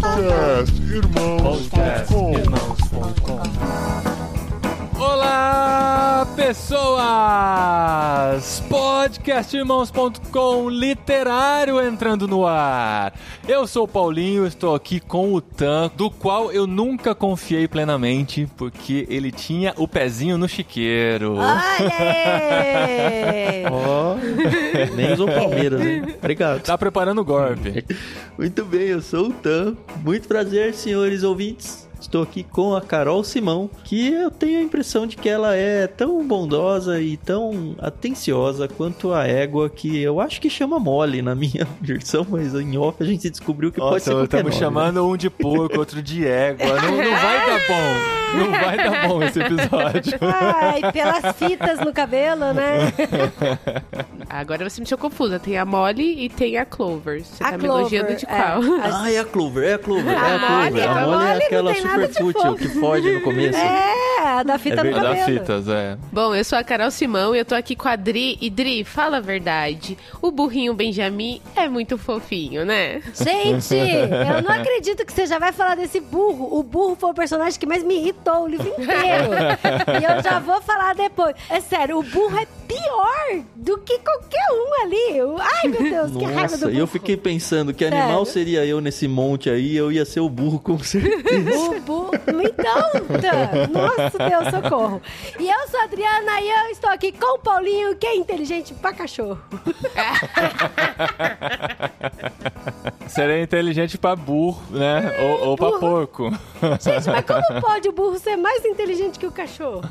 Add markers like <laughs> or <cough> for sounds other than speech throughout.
Podcast Irmãos.com Olá, pessoas! Podcastirmãos.com literário entrando no ar. Eu sou o Paulinho, estou aqui com o Tan, do qual eu nunca confiei plenamente, porque ele tinha o pezinho no chiqueiro. Olha! <laughs> Ó, nem usou Palmeiras, hein? Obrigado. Tá preparando o golpe. <laughs> Muito bem, eu sou o Tan. Muito prazer, senhores ouvintes. Estou aqui com a Carol Simão, que eu tenho a impressão de que ela é tão bondosa e tão atenciosa quanto a égua que eu acho que chama mole na minha <laughs> versão, mas em off a gente descobriu que pode ser Nossa, qualquer estamos né? chamando um de porco, outro de égua. Não, não vai dar bom. Não vai dar bom esse episódio. Ai, pelas fitas no cabelo, né? <laughs> Agora você me deixou confusa. Tem a Molly e tem a Clover. Você A tá me Clover, elogiando de é. qual? Ah, é a Clover, é a Clover, é A a Molly, Clover. a A Molly é aquela nada super fútil que foge no começo. É, a da fita É no A verdade. da cabelo. fitas, é. Bom, eu sou a Carol Simão e eu tô aqui com a Dri. E Dri, fala a verdade. O burrinho Benjamin é muito fofinho, né? Gente, eu não acredito que você já vai falar desse burro. O burro foi o personagem que mais me irritou o livro inteiro. <laughs> e eu já vou falar depois. É sério, o burro é pior do que qualquer um ali. Ai, meu Deus, que raiva do burro. e eu fiquei pensando que Sério? animal seria eu nesse monte aí, eu ia ser o burro com <laughs> certeza. O burro. Então, tá. nossa Deus, socorro. E eu sou a Adriana e eu estou aqui com o Paulinho, que é inteligente pra cachorro. Seria inteligente pra burro, né? Ou, ou pra burro. porco. Gente, mas como <laughs> pode o burro ser mais inteligente que o cachorro?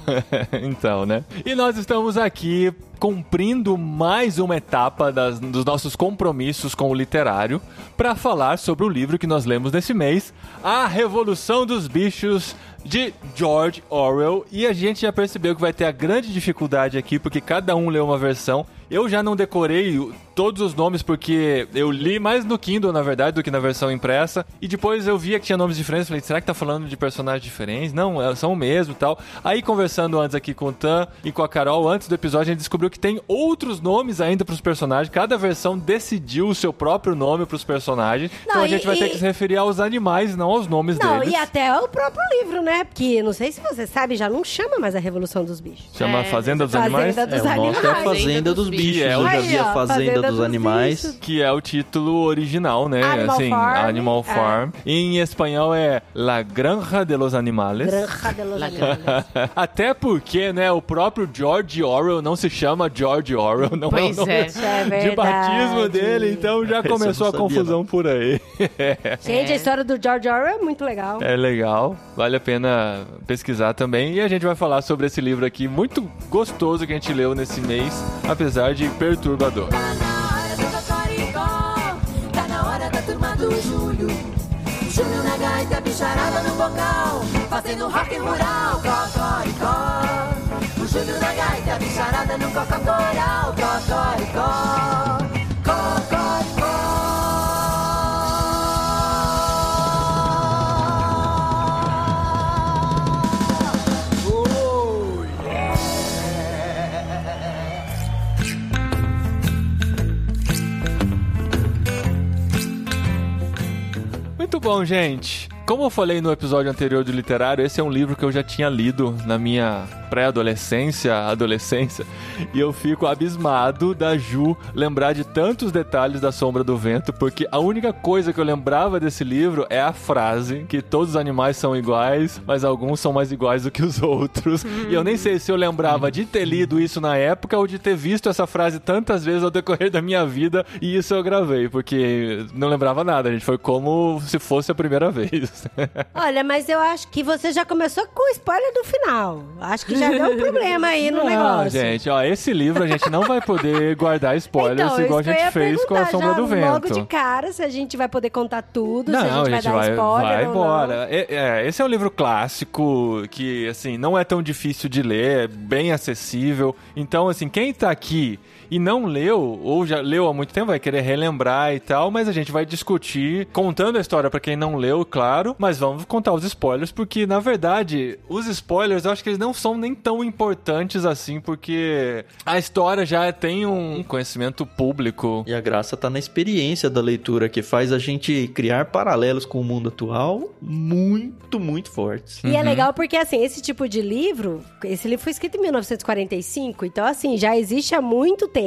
então, né? E nós estamos aqui cumprindo mais uma etapa das- dos nossos compromissos com o literário para falar sobre o livro que nós lemos nesse mês, A Revolução dos Bichos de George Orwell. E a gente já percebeu que vai ter a grande dificuldade aqui porque cada um leu uma versão. Eu já não decorei todos os nomes porque eu li mais no Kindle, na verdade, do que na versão impressa. E depois eu via que tinha nomes diferentes. Falei, será que tá falando de personagens diferentes? Não, é- são o mesmo e tal. Aí conversando antes aqui com o Tan e com a Carol, antes do episódio, a gente descobriu que tem outros nomes ainda pros personagens. Cada versão decidiu o seu próprio nome pros personagens. então Não, a gente e- vai ter e- que se referir aos animais, não aos nomes Não, deles. e até o próprio livro, né? Porque, não sei se você sabe, já não chama mais a Revolução dos Bichos. Chama É, Fazenda dos Fazenda Animais. dos É, o nosso é a Animais. Fazenda dos Bichos. Bichos. É, Eu já vi a ó, Fazenda Fazenda dos dos Animais. Bichos. Que é o título original, né? Animal assim, Farm. Animal É. Farm. Em espanhol é La Granja de los Animales. Granja de los Animales. <laughs> Até porque, né, o próprio George Orwell não se chama George Orwell, não Pois é o nome é. É de batismo dele, então já começou a não confusão por aí. <laughs> Gente, a história do George Orwell é muito legal. É legal, vale a pena pesquisar também. E a gente vai falar sobre esse livro aqui, muito gostoso que a gente leu nesse mês, apesar de perturbador. Tá na hora da turma do Júlio. Júlio na gaita, bicharada no bocal, fazendo rock rural, Cocoricó. O Júlio na gaita, bicharada no cococoral, Cocoricó. Muito bom, gente. Como eu falei no episódio anterior do literário, esse é um livro que eu já tinha lido na minha pré-adolescência, <laughs> adolescência, e eu fico abismado da Ju lembrar de tantos detalhes da Sombra do Vento, porque a única coisa que eu lembrava desse livro é a frase que todos os animais são iguais, mas alguns são mais iguais do que os <laughs> outros. E eu nem sei se eu lembrava de ter lido isso na época ou de ter visto essa frase tantas vezes ao decorrer da minha vida, e isso eu gravei, porque não lembrava nada, gente. Foi como se fosse a primeira <laughs> vez. <laughs> Olha, mas eu acho que você já começou com o spoiler do final. Acho que já deu um problema aí no Não, <laughs> negócio. gente, ó, esse livro a gente não vai poder guardar spoilers igual a gente fez com a Sombra do Vento. Logo de cara, se a gente vai poder contar tudo, se a Não, gente, vai dar spoiler vai ou embora. É, é, esse é um livro clássico que, assim, não é tão difícil de ler, é bem acessível. Então, assim, quem tá aqui e não leu, ou já leu há muito tempo, vai querer relembrar e tal, mas a gente vai discutir, contando a história pra quem não leu, claro, mas vamos contar os spoilers, porque na verdade, os spoilers eu acho que eles não são nem tão importantes assim, porque a história já tem um conhecimento público. E a graça tá na experiência da leitura, que faz a gente criar paralelos com o mundo atual muito, muito fortes. E é legal porque, assim, esse tipo de livro, esse livro foi escrito em 1945, então, assim, já existe há muito tempo.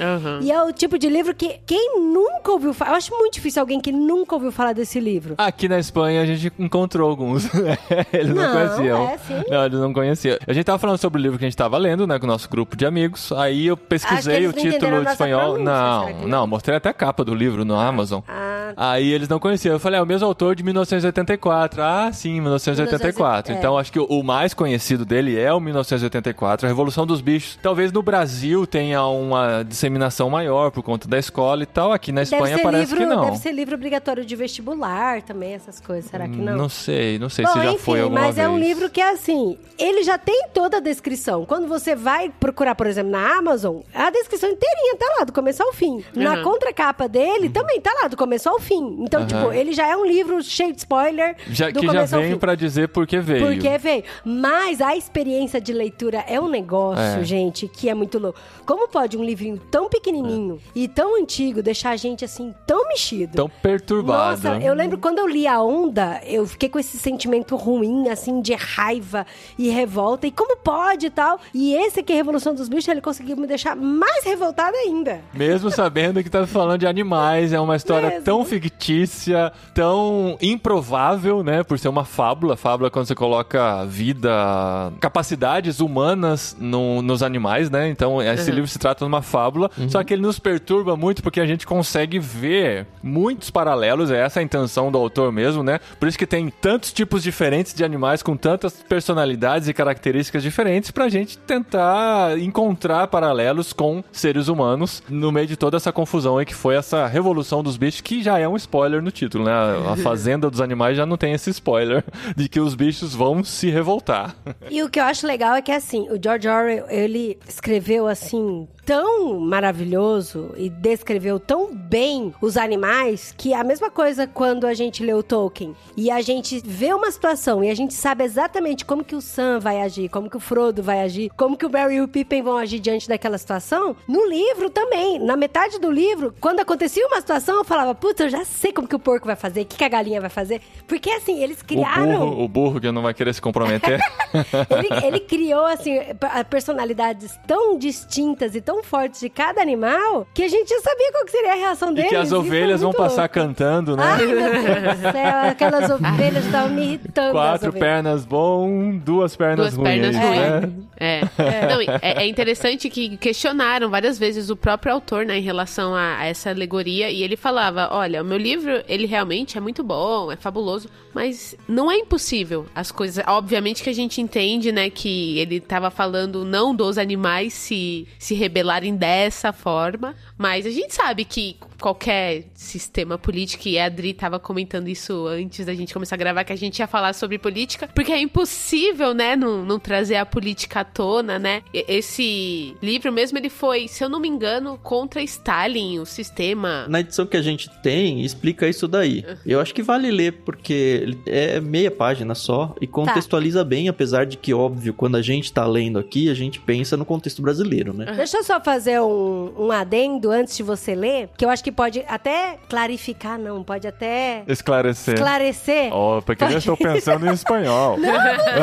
Aham. E é o tipo de livro que quem nunca ouviu falar. Eu acho muito difícil alguém que nunca ouviu falar desse livro. Aqui na Espanha a gente encontrou alguns. <laughs> eles não, Não, conheciam. é, sim. Não, eles não conheciam. A gente tava falando sobre o livro que a gente tava lendo, né, com o nosso grupo de amigos. Aí eu Acho que pesquisei eles o título de espanhol. pronúncia, Não, não? não, mostrei até a capa do livro no Amazon. Ah, Aí eles não conheciam. Eu falei, é o mesmo autor de 1984. Ah, sim, 1984. 1984. Então acho que o, mais conhecido dele é o 1984, a Revolução dos Bichos. Talvez no Brasil tenha uma disseminação maior por conta da escola e tal. Aqui na Espanha parece livro, que não. Deve ser livro obrigatório de vestibular também, essas coisas. Será que não? Não sei, não sei Bom, se já enfim, foi alguma mas vez. é um livro que, assim, ele já tem toda a descrição. Quando você vai procurar, por exemplo, na Amazon, a descrição inteirinha tá lá, do começo ao fim. Na Uhum. contracapa dele também tá lá, do começo ao fim. Então, tipo, ele já é um livro cheio de spoiler Já, do que já começo ao vem pra dizer por que veio. Porque veio. Mas a experiência de leitura é um negócio, É. gente, que é muito louco. Como pode um livrinho tão pequenininho É. e tão antigo deixar a gente, assim, tão mexido? Tão perturbado. Nossa, eu lembro quando eu li A Onda, eu fiquei com esse sentimento ruim, assim, de raiva e revolta. E como pode e tal? E esse aqui, Revolução dos Bichos, ele conseguiu me deixar mais revoltada ainda. Mesmo sabendo que tá falando de animais, é uma história Mesmo. tão fictícia, tão improvável, né? Por ser uma fábula. Fábula é quando você coloca vida, capacidades humanas no- nos animais, né? Então, esse livro se trata de uma fábula, só que ele nos perturba muito porque a gente consegue ver muitos paralelos, é essa a intenção do autor mesmo, né? Por isso que tem tantos tipos diferentes de animais com tantas personalidades e características diferentes pra gente tentar encontrar paralelos com seres humanos no meio de toda essa confusão aí que foi essa revolução dos bichos, que já é um spoiler no título, né? A <laughs> fazenda dos animais já não tem esse spoiler de que os bichos vão se revoltar. E o que eu acho legal é que, assim, o George Orwell, ele escreveu, assim, tão maravilhoso e descreveu tão bem os animais que a mesma coisa quando a gente lê o Tolkien e a gente vê uma situação e a gente sabe exatamente como que o Sam vai agir, como que o Frodo vai agir, como que o Merry e o Pippin vão agir diante daquela situação, no livro também. Na metade do livro, quando acontecia uma situação, eu falava, puta, eu já sei como que o porco vai fazer, o que, que a galinha vai fazer. Porque, assim, eles O criaram... burro, o burro que não vai querer se comprometer. <laughs> Ele, ele criou, assim, personalidades tão distintas e tão fortes de cada animal que a gente já sabia qual que seria a reação e deles. que as é ovelhas vão passar louco. cantando, né? Ai, meu Deus do céu, aquelas <laughs> ovelhas estavam me irritando. Quatro pernas bom, duas pernas Duas ruins, pernas né? ruins. É. Não, e é, é interessante que questionaram várias vezes o próprio autor, né, em relação a, a essa alegoria, e ele falava, olha, o meu livro, ele realmente é muito bom, é fabuloso, mas não é impossível as coisas... Obviamente que a gente entende, né, que ele estava falando não dos animais se, se rebelarem dessa forma, mas a gente sabe que qualquer sistema político, e a Adri estava comentando isso antes da gente começar a gravar, que a gente ia falar sobre política, porque é impossível, né, não, não trazer a política à tona, né? Esse livro mesmo, ele foi, se eu não me engano, contra Stalin, o sistema. Na edição que a gente tem, explica isso daí. Eu acho que vale ler, porque é meia página só e contextualiza bem, apesar de que, óbvio, quando a gente tá lendo aqui, a gente pensa no contexto brasileiro, né? Deixa eu só fazer um, um adendo antes de você ler, que eu acho que pode até clarificar, não, pode até Esclarecer. esclarecer. Oh, porque eu estou pensando em espanhol. <laughs>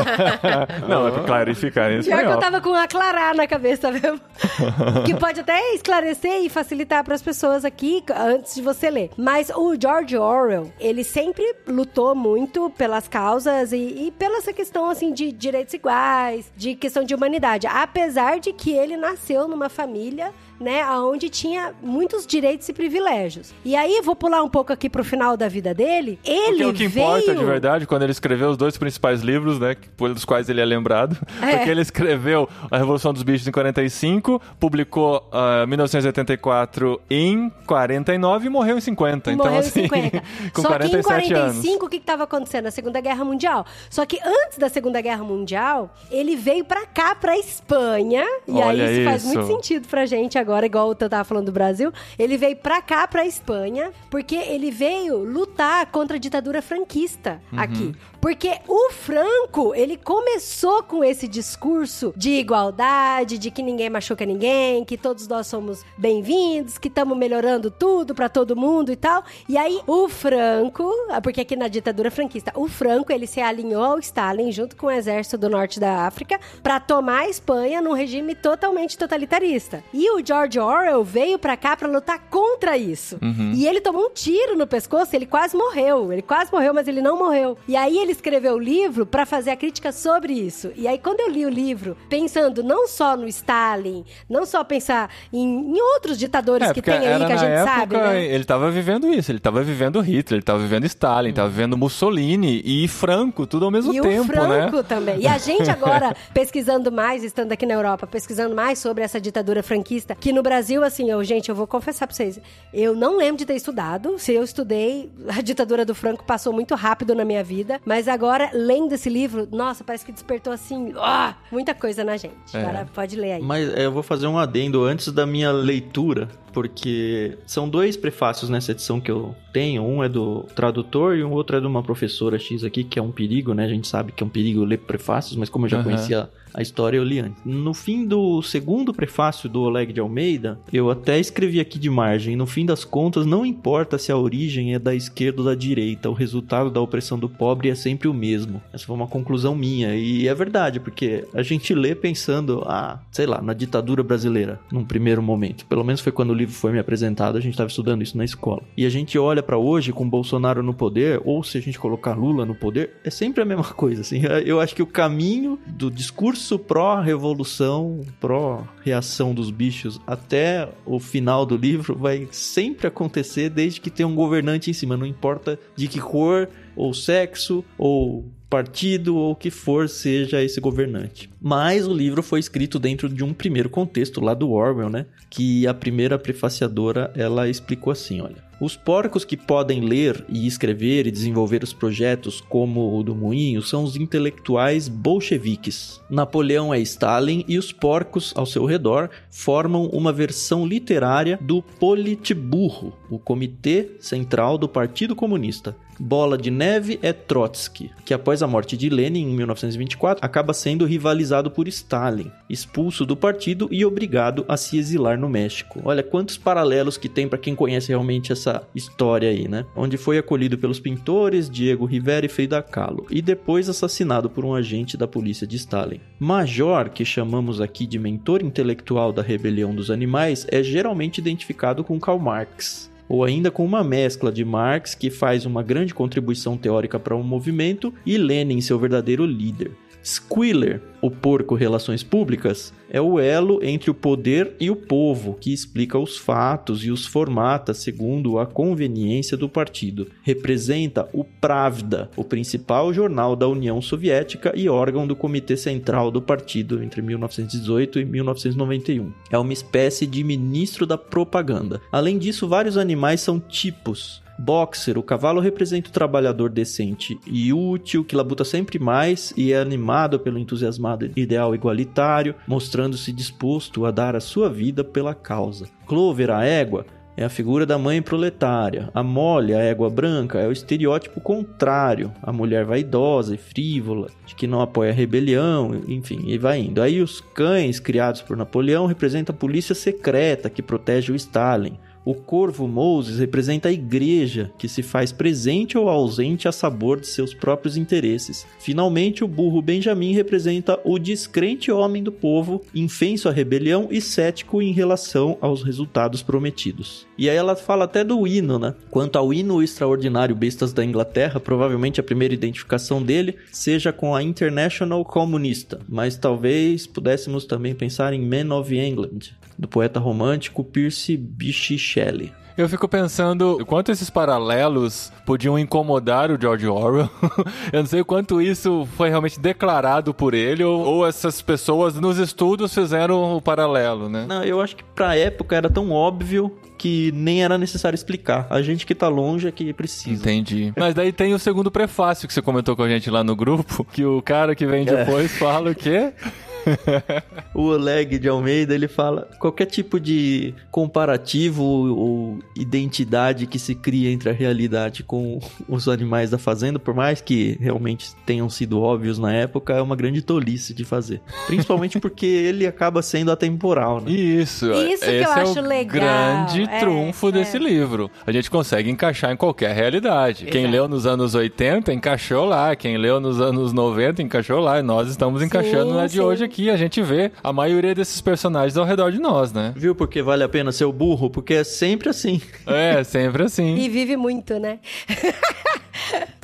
<laughs> Não, é pra clarificar em Pior que espanhol. eu tava com aclarar na cabeça mesmo. <laughs> que pode até esclarecer e facilitar para as pessoas aqui antes de você ler. Mas o George Orwell, ele sempre lutou muito pelas causas e, e pela essa questão assim de direitos iguais, de questão de humanidade. Apesar de que ele nasceu numa família né, onde tinha muitos direitos e privilégios. E aí, vou pular um pouco aqui pro final da vida dele. Ele Porque o que veio... importa de verdade, quando ele escreveu os dois principais livros, né, pelos quais ele é lembrado, <laughs> É. porque ele escreveu A Revolução dos Bichos em 45, publicou ah, 1984 em 49 e morreu em 50. então, Morreu assim, em 50. <laughs> com Só que em 47 anos. 45, o que estava acontecendo? Na Segunda Guerra Mundial. Só que antes da Segunda Guerra Mundial, ele veio pra cá, pra Espanha. E Olha aí isso, faz isso. muito sentido pra gente agora. Agora, igual o Tan tava falando do Brasil, ele veio pra cá, pra Espanha, porque ele veio lutar contra a ditadura franquista aqui. Porque o Franco, ele começou com esse discurso de igualdade, de que ninguém machuca ninguém, que todos nós somos bem-vindos, que estamos melhorando tudo pra todo mundo e tal. E aí o Franco, ah, porque aqui na ditadura franquista, o Franco, ele se alinhou ao Stalin junto com o exército do norte da África pra tomar a Espanha num regime totalmente totalitarista. E o George Orwell veio pra cá pra lutar contra isso. E ele tomou um tiro no pescoço, ele quase morreu. Ele quase morreu, mas ele não morreu. E aí ele escreveu o livro pra fazer a crítica sobre isso. E aí quando eu li o livro, pensando não só no Stalin, não só pensar em, em outros ditadores que porque tem aí que a gente época, sabe, né? ele tava vivendo isso, ele tava vivendo Hitler, ele tava vivendo Stalin, tava vivendo Mussolini e Franco, tudo ao mesmo e tempo, o Franco né? também. E a gente <laughs> agora, pesquisando mais, estando aqui na Europa, pesquisando mais sobre essa ditadura franquista, que no Brasil, assim, eu, gente, eu vou confessar pra vocês, eu não lembro de ter estudado. Se eu estudei, <laughs> a ditadura do Franco passou muito rápido na minha vida. Mas agora, lendo esse livro, nossa, parece que despertou, assim, ó, muita coisa na gente. É. Agora, pode ler aí. Mas é, eu vou fazer um adendo antes da minha leitura, porque são dois prefácios nessa edição que eu tenho. Um é do tradutor e o outro é de uma professora X aqui, que é um perigo, né? A gente sabe que é um perigo ler prefácios, mas como eu já Aham. conhecia a história, eu li antes. No fim do segundo prefácio do Oleg de Almeida, eu até escrevi aqui de margem. No fim das contas, não importa se a origem é da esquerda ou da direita, o resultado da opressão do pobre é sempre o mesmo. Essa foi uma conclusão minha. E é verdade, porque a gente lê pensando, ah, sei lá, na ditadura brasileira, num primeiro momento. Pelo menos foi quando o livro foi me apresentado, a gente estava estudando isso na escola. E a gente olha pra hoje com Bolsonaro no poder, ou se a gente colocar Lula no poder, é sempre a mesma <laughs> coisa, assim. Eu acho que o caminho do discurso pró-revolução, pró-reação dos bichos até o final do livro vai sempre acontecer desde que tenha um governante em cima, não importa de que cor ou sexo ou partido ou o que for seja esse governante. Mas o livro foi escrito dentro de um primeiro contexto lá do Orwell, né? Que a primeira prefaciadora ela explicou assim, olha: os porcos que podem ler e escrever e desenvolver os projetos como o do Moinho são os intelectuais bolcheviques. Napoleão é Stalin e os porcos ao seu redor formam uma versão literária do Politburro, o Comitê Central do Partido Comunista. Bola de Neve é Trotsky, que após a morte de Lenin em 1924 acaba sendo rivalizado por Stalin, expulso do partido e obrigado a se exilar no México. Olha quantos paralelos que tem para quem conhece realmente essa história aí, né? Onde foi acolhido pelos pintores Diego Rivera e Frida Kahlo e depois assassinado por um agente da polícia de Stalin. Major, que chamamos aqui de mentor intelectual da rebelião dos animais, é geralmente identificado com Karl Marx ou ainda com uma mescla de Marx, que faz uma grande contribuição teórica para o movimento, e Lenin, seu verdadeiro líder. Squealer, o porco Relações Públicas, é o elo entre o poder e o povo, que explica os fatos e os formata segundo a conveniência do partido. Representa o Pravda, o principal jornal da União Soviética e órgão do Comitê Central do partido entre 1918 e 1991. É uma espécie de ministro da propaganda. Além disso, vários animais são tipos. Boxer, o cavalo representa o trabalhador decente e útil, que labuta sempre mais e é animado pelo entusiasmado ideal igualitário, mostrando-se disposto a dar a sua vida pela causa. Clover, a égua, é a figura da mãe proletária. A mole, a égua branca, é o estereótipo contrário. A mulher vaidosa e frívola, de que não apoia a rebelião, enfim, e vai indo. Aí os cães criados por Napoleão representam a polícia secreta que protege o Stalin. O corvo Moses representa a igreja, que se faz presente ou ausente a sabor de seus próprios interesses. Finalmente, o burro Benjamin representa o descrente homem do povo, infenso à rebelião e cético em relação aos resultados prometidos. E aí ela fala até do hino, né? Quanto ao hino extraordinário Bestas da Inglaterra, provavelmente a primeira identificação dele seja com a International Comunista, mas talvez pudéssemos também pensar em Men of England, do poeta romântico Percy Bysshe Shelley. Eu fico pensando o quanto esses paralelos podiam incomodar o George Orwell. <laughs> Eu não sei o quanto isso foi realmente declarado por ele ou, ou essas pessoas nos estudos fizeram o paralelo, né? Não, eu acho que pra época era tão óbvio que nem era necessário explicar. A gente que tá longe é que precisa. Entendi. Mas daí tem o segundo prefácio que você comentou com a gente lá no grupo, que o cara que vem depois fala o quê? <laughs> <laughs> O Oleg de Almeida, ele fala qualquer tipo de comparativo ou identidade que se cria entre a realidade com os animais da fazenda, por mais que realmente tenham sido óbvios na época, é uma grande tolice de fazer. Principalmente porque ele acaba sendo atemporal, né? Isso, Isso que eu esse é acho o legal. grande É, trunfo é. desse livro. A gente consegue encaixar em qualquer realidade. Quem Exato. leu nos anos 80 encaixou lá, quem leu nos anos 90 encaixou lá, e nós estamos encaixando na de sim. hoje aqui. A gente vê a maioria desses personagens ao redor de nós, né? Viu porque vale a pena ser o burro? Porque é sempre assim. É, sempre assim. E vive muito, né? <laughs>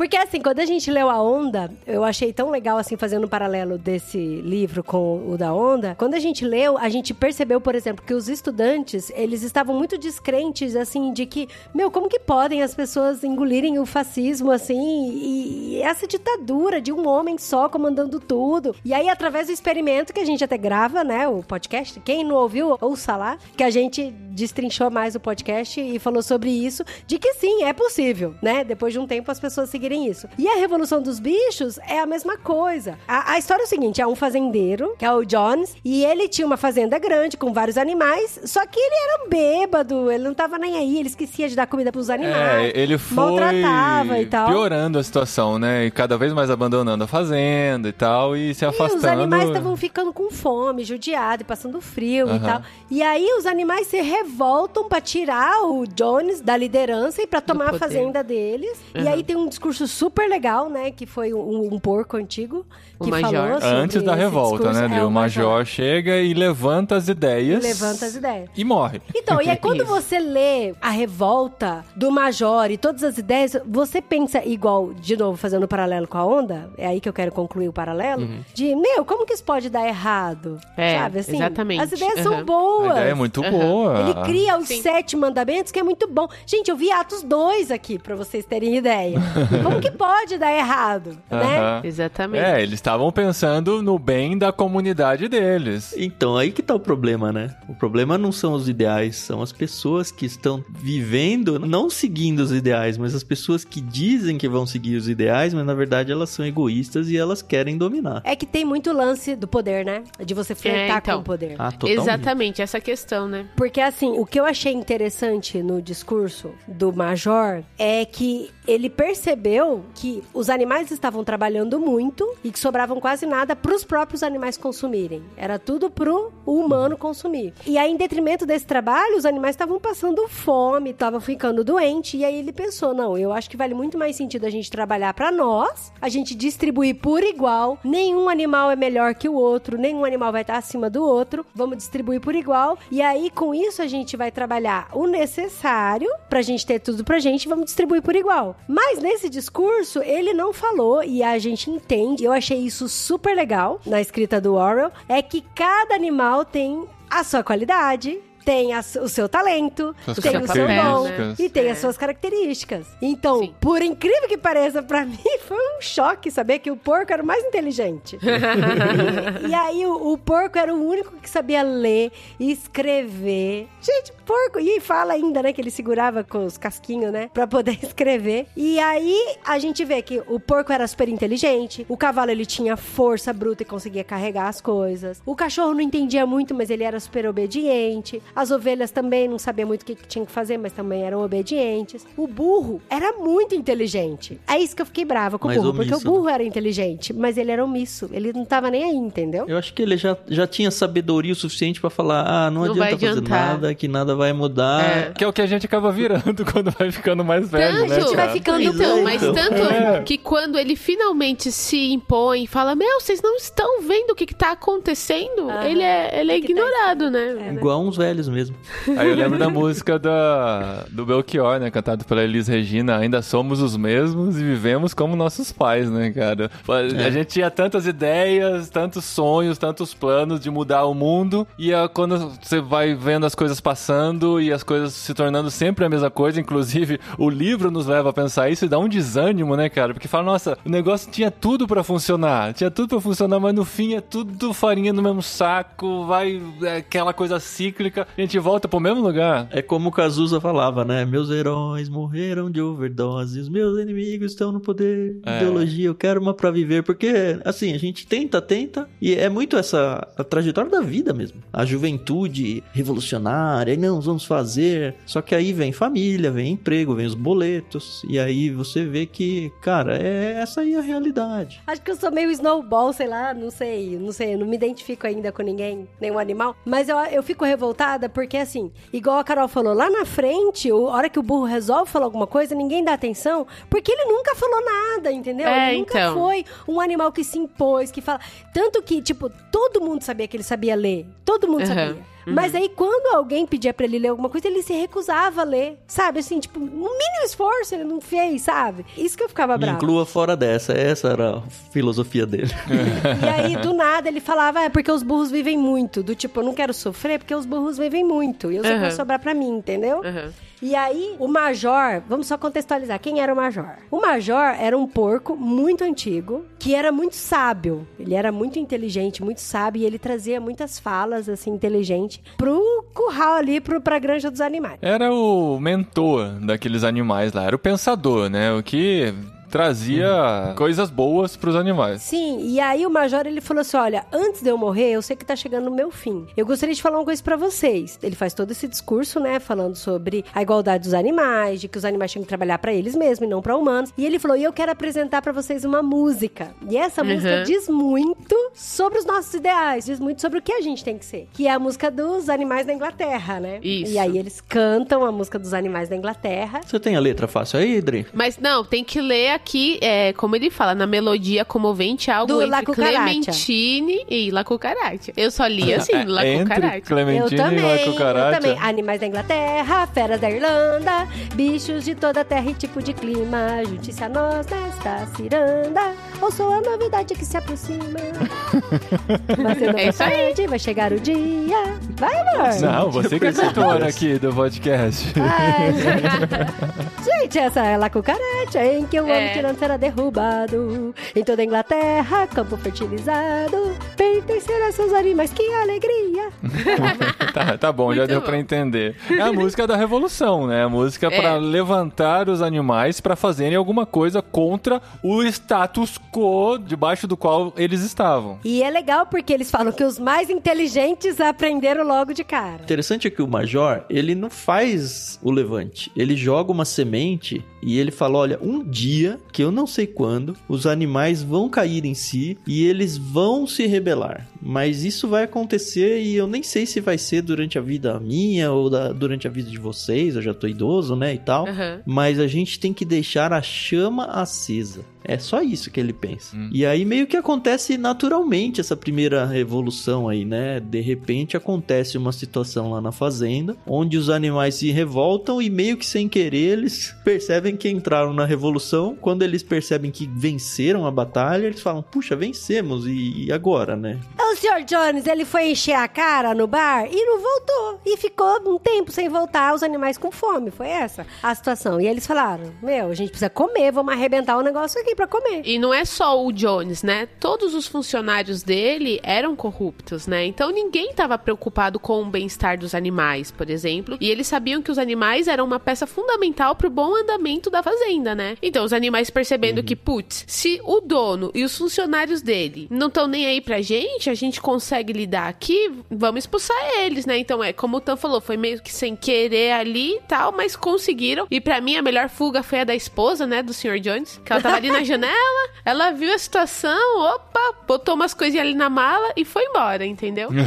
Porque assim, quando a gente leu A Onda, eu achei tão legal assim fazendo um paralelo desse livro com o da Onda. Quando a gente leu, a gente percebeu, por exemplo, que os estudantes, eles estavam muito descrentes assim de que, meu, como que podem as pessoas engolirem o fascismo assim e, e essa ditadura de um homem só comandando tudo. E aí através do experimento que a gente até grava, né, o podcast, quem não ouviu, ouça lá, que a gente destrinchou mais o podcast e falou sobre isso, de que sim, é possível, né? Depois de um tempo as pessoas seguirem isso. E a Revolução dos Bichos é a mesma coisa. A, a história é o seguinte: é um fazendeiro, que é o Jones, e ele tinha uma fazenda grande com vários animais, só que ele era um bêbado, ele não tava nem aí, ele esquecia de dar comida pros animais. É, ele foi maltratava e tal. piorando a situação, né? E cada vez mais abandonando a fazenda e tal, e se E afastando. os animais estavam ficando com fome, judiado, e passando frio e Aham. tal. E aí os animais se revoltam pra tirar o Jones da liderança e pra tomar a fazenda deles. E Aham. aí tem um discurso super legal, né? Que foi um, um porco antigo O que Major. falou sobre Antes da revolta, discurso. né? É, o Major chega e levanta as ideias. E levanta as ideias. E morre. Então, e <laughs> aí quando você lê a revolta do Major e todas as ideias, você pensa igual, de novo, fazendo um paralelo com a onda, é aí que eu quero concluir o paralelo, de, meu, como que isso pode dar errado? É, Sabe, assim? exatamente. As ideias são Aham. A boas. ideia é muito Aham. boa. Ele cria os Sim. sete mandamentos, que é muito bom. Gente, eu vi Atos 2 aqui, pra vocês terem ideia. <laughs> Como que pode dar errado, né? Exatamente. É, eles estavam pensando no bem da comunidade deles. Então, aí que tá o problema, né? O problema não são os ideais, são as pessoas que estão vivendo, não seguindo os ideais, mas as pessoas que dizem que vão seguir os ideais, mas na verdade elas são egoístas e elas querem dominar. É que tem muito lance do poder, né? De você flertar então. com o poder. Ah. Exatamente, essa questão, né? Porque, assim, o que eu achei interessante no discurso do Major é que ele percebeu que os animais estavam trabalhando muito e que sobravam quase nada para os próprios animais consumirem. Era tudo pro humano consumir. E aí, em detrimento desse trabalho, os animais estavam passando fome, estavam ficando doentes. E aí ele pensou: não, eu acho que vale muito mais sentido a gente trabalhar para nós, a gente distribuir por igual. Nenhum animal é melhor que o outro, nenhum animal vai estar acima do outro. Vamos distribuir por igual. E aí, com isso, a gente vai trabalhar o necessário pra gente ter tudo pra gente, vamos distribuir por igual. Mas nesse discurso, ele não falou, e a gente entende, eu achei isso super legal na escrita do Orwell, é que cada animal tem a sua qualidade, tem a o seu talento, Suas tem o seu dom e tem É. as suas características. Então, Sim. por incrível que pareça, pra <laughs> mim foi um choque saber que o porco era o mais inteligente. e, <laughs> e aí o, o porco era o único que sabia ler e escrever. Gente, porco! E fala ainda, né, que ele segurava com os casquinhos, né, pra poder <laughs> escrever. E aí a gente vê que o porco era super inteligente, o cavalo ele tinha força bruta e conseguia carregar as coisas. O cachorro não entendia muito, mas ele era super obediente. As ovelhas também não sabiam muito o que, que tinha que fazer, mas também eram obedientes. O burro era muito inteligente. É isso que eu fiquei brava com Mas o burro, porque o omisso, burro era inteligente, mas ele era omisso. Ele não tava nem aí, entendeu? Eu acho que ele já, já tinha sabedoria o suficiente pra falar: ah, não, Não vai adianta fazer nada, que nada vai mudar. É. Que é o que a gente acaba virando <laughs> quando vai ficando mais velho, né? a gente vai ficando Então, puto. mas tanto É. que quando ele finalmente se impõe e fala, meu, vocês não estão vendo o que, que tá acontecendo, Aham. ele é, ele é Que que tá ignorado, né? Igual uns velhos mesmo. <laughs> Aí eu lembro da música da, do Belchior, né? Cantado pela Elis Regina. Ainda somos os mesmos e vivemos como nossos pais, né, cara? A É. gente tinha tantas ideias, tantos sonhos, tantos planos de mudar o mundo. E quando você vai vendo as coisas passando e as coisas se tornando sempre a mesma coisa, inclusive o livro nos leva a pensar isso e dá um desânimo, né, cara? Porque fala, nossa, o negócio tinha tudo pra funcionar. Tinha tudo pra funcionar, mas no fim é tudo farinha no mesmo saco, vai é aquela coisa cíclica, a gente volta pro mesmo lugar. É como o Cazuza falava, né? Meus heróis morreram de overdose, os meus inimigos estão no poder É. de biologia, eu quero uma pra viver. Porque, assim, a gente tenta, tenta, e é muito essa a trajetória da vida mesmo. A juventude revolucionária, e não, vamos fazer. Só que aí vem família, vem emprego, vem os boletos, e aí você vê que, cara, é essa aí a realidade. Acho que eu sou meio snowball, sei lá, não sei, não sei, eu não me identifico ainda com ninguém, nenhum animal. Mas eu, eu fico revoltada porque, assim, igual a Carol falou, lá na frente, o- a hora que o burro resolve falar alguma coisa, ninguém dá atenção, porque ele nunca falou nada, entendeu? É, ele nunca então. foi um animal que se impôs, que fala. Tanto que, tipo, todo mundo sabia que ele sabia ler. Todo mundo Aham. sabia. Mas aí, quando alguém pedia pra ele ler alguma coisa, ele se recusava a ler. Sabe, assim, tipo, um mínimo esforço ele não fez, sabe? Isso que eu ficava Me brava. inclua fora dessa, essa era a filosofia dele. <laughs> E aí, do nada, ele falava, é porque os burros vivem muito. Do tipo, eu não quero sofrer porque os burros vivem muito. E eu que vai Aham. sobrar pra mim, entendeu? Aham. E aí, o Major, vamos só contextualizar. Quem era o Major? O Major era um porco muito antigo, que era muito sábio. Ele era muito inteligente, muito sábio, e ele trazia muitas falas, assim, inteligentes, pro curral ali, pro, pra granja dos animais. Era o mentor daqueles animais lá, era o pensador, né? O que trazia coisas boas pros animais. Sim, e aí o Major ele falou assim: olha, antes de eu morrer, eu sei que tá chegando o meu fim. Eu gostaria de falar uma coisa pra vocês. Ele faz todo esse discurso, né, falando sobre a igualdade dos animais, de que os animais tinham que trabalhar pra eles mesmos e não pra humanos. E ele falou: e eu quero apresentar pra vocês uma música. E essa Uhum. música diz muito sobre os nossos ideais, diz muito sobre o que a gente tem que ser. Que é a música dos animais da Inglaterra, né? Isso. E aí eles cantam a música dos animais da Inglaterra. Você tem a letra fácil aí, Dri? Mas não, tem que ler aqui, é, como ele fala, na melodia comovente, algo Do La entre. Clementine e La Cucaracha. Eu só li assim, La Entre Cucaracha. Eu Clementine também, e La eu Cucaracha. também. Animais da Inglaterra, feras da Irlanda, bichos de toda terra e tipo de clima. Junte-se a nós nesta ciranda. Ou sou a novidade que se aproxima. <laughs> Vai ser É isso aí. vai chegar o dia. Vai, amor. Não, você que é escritora aqui do podcast. Ai, <laughs> gente, essa é a cucaracha em que o homem É. tirando será derrubado. Em toda a Inglaterra, campo fertilizado. Pertencer a seus animais, que alegria. <laughs> Tá, tá bom, já Muito deu bom. pra entender. É a música da revolução, né? A música É. pra levantar os animais pra fazerem alguma coisa contra o status quo debaixo do qual eles estavam. E é legal porque eles falam que os mais inteligentes aprenderam logo de cara. Interessante é que o Major, ele não faz o levante. Ele joga uma semente e ele fala: olha, um dia, que eu não sei quando, os animais vão cair em si e eles vão se rebelar. Mas isso vai acontecer e eu nem sei se vai ser durante a vida minha ou da- durante a vida de vocês. Eu já tô idoso, né? E tal. Aham. Mas a gente tem que deixar a chama acesa. É só isso que ele pensa. Hum. E aí meio que acontece naturalmente essa primeira revolução aí, né? De repente acontece uma situação lá na fazenda, onde os animais se revoltam e meio que sem querer eles <laughs> percebem que entraram na revolução. Quando eles percebem que venceram a batalha, eles falam: "Puxa, vencemos e, e agora, né?" O Sr. Jones, ele foi encher a cara no bar e não voltou. E ficou um tempo sem voltar, os animais com fome. Foi essa a situação. E eles falaram: Meu, a gente precisa comer, vamos arrebentar o negócio aqui pra comer. E não é só o Jones, né? Todos os funcionários dele eram corruptos, né? Então ninguém estava preocupado com o bem-estar dos animais, por exemplo. E eles sabiam que os animais eram uma peça fundamental pro bom andamento da fazenda, né? Então os animais percebendo que, putz, se o dono e os funcionários dele não estão nem aí pra gente, a gente consegue lidar aqui, vamos expulsar eles, né? Então é como o Tan falou, foi meio que sem querer ali e tal, mas conseguiram. E pra mim a melhor fuga foi a da esposa, né, do Sr. Jones, que ela tava ali na <laughs> janela, ela viu a situação, opa, botou umas coisinhas ali na mala e foi embora, entendeu? <laughs>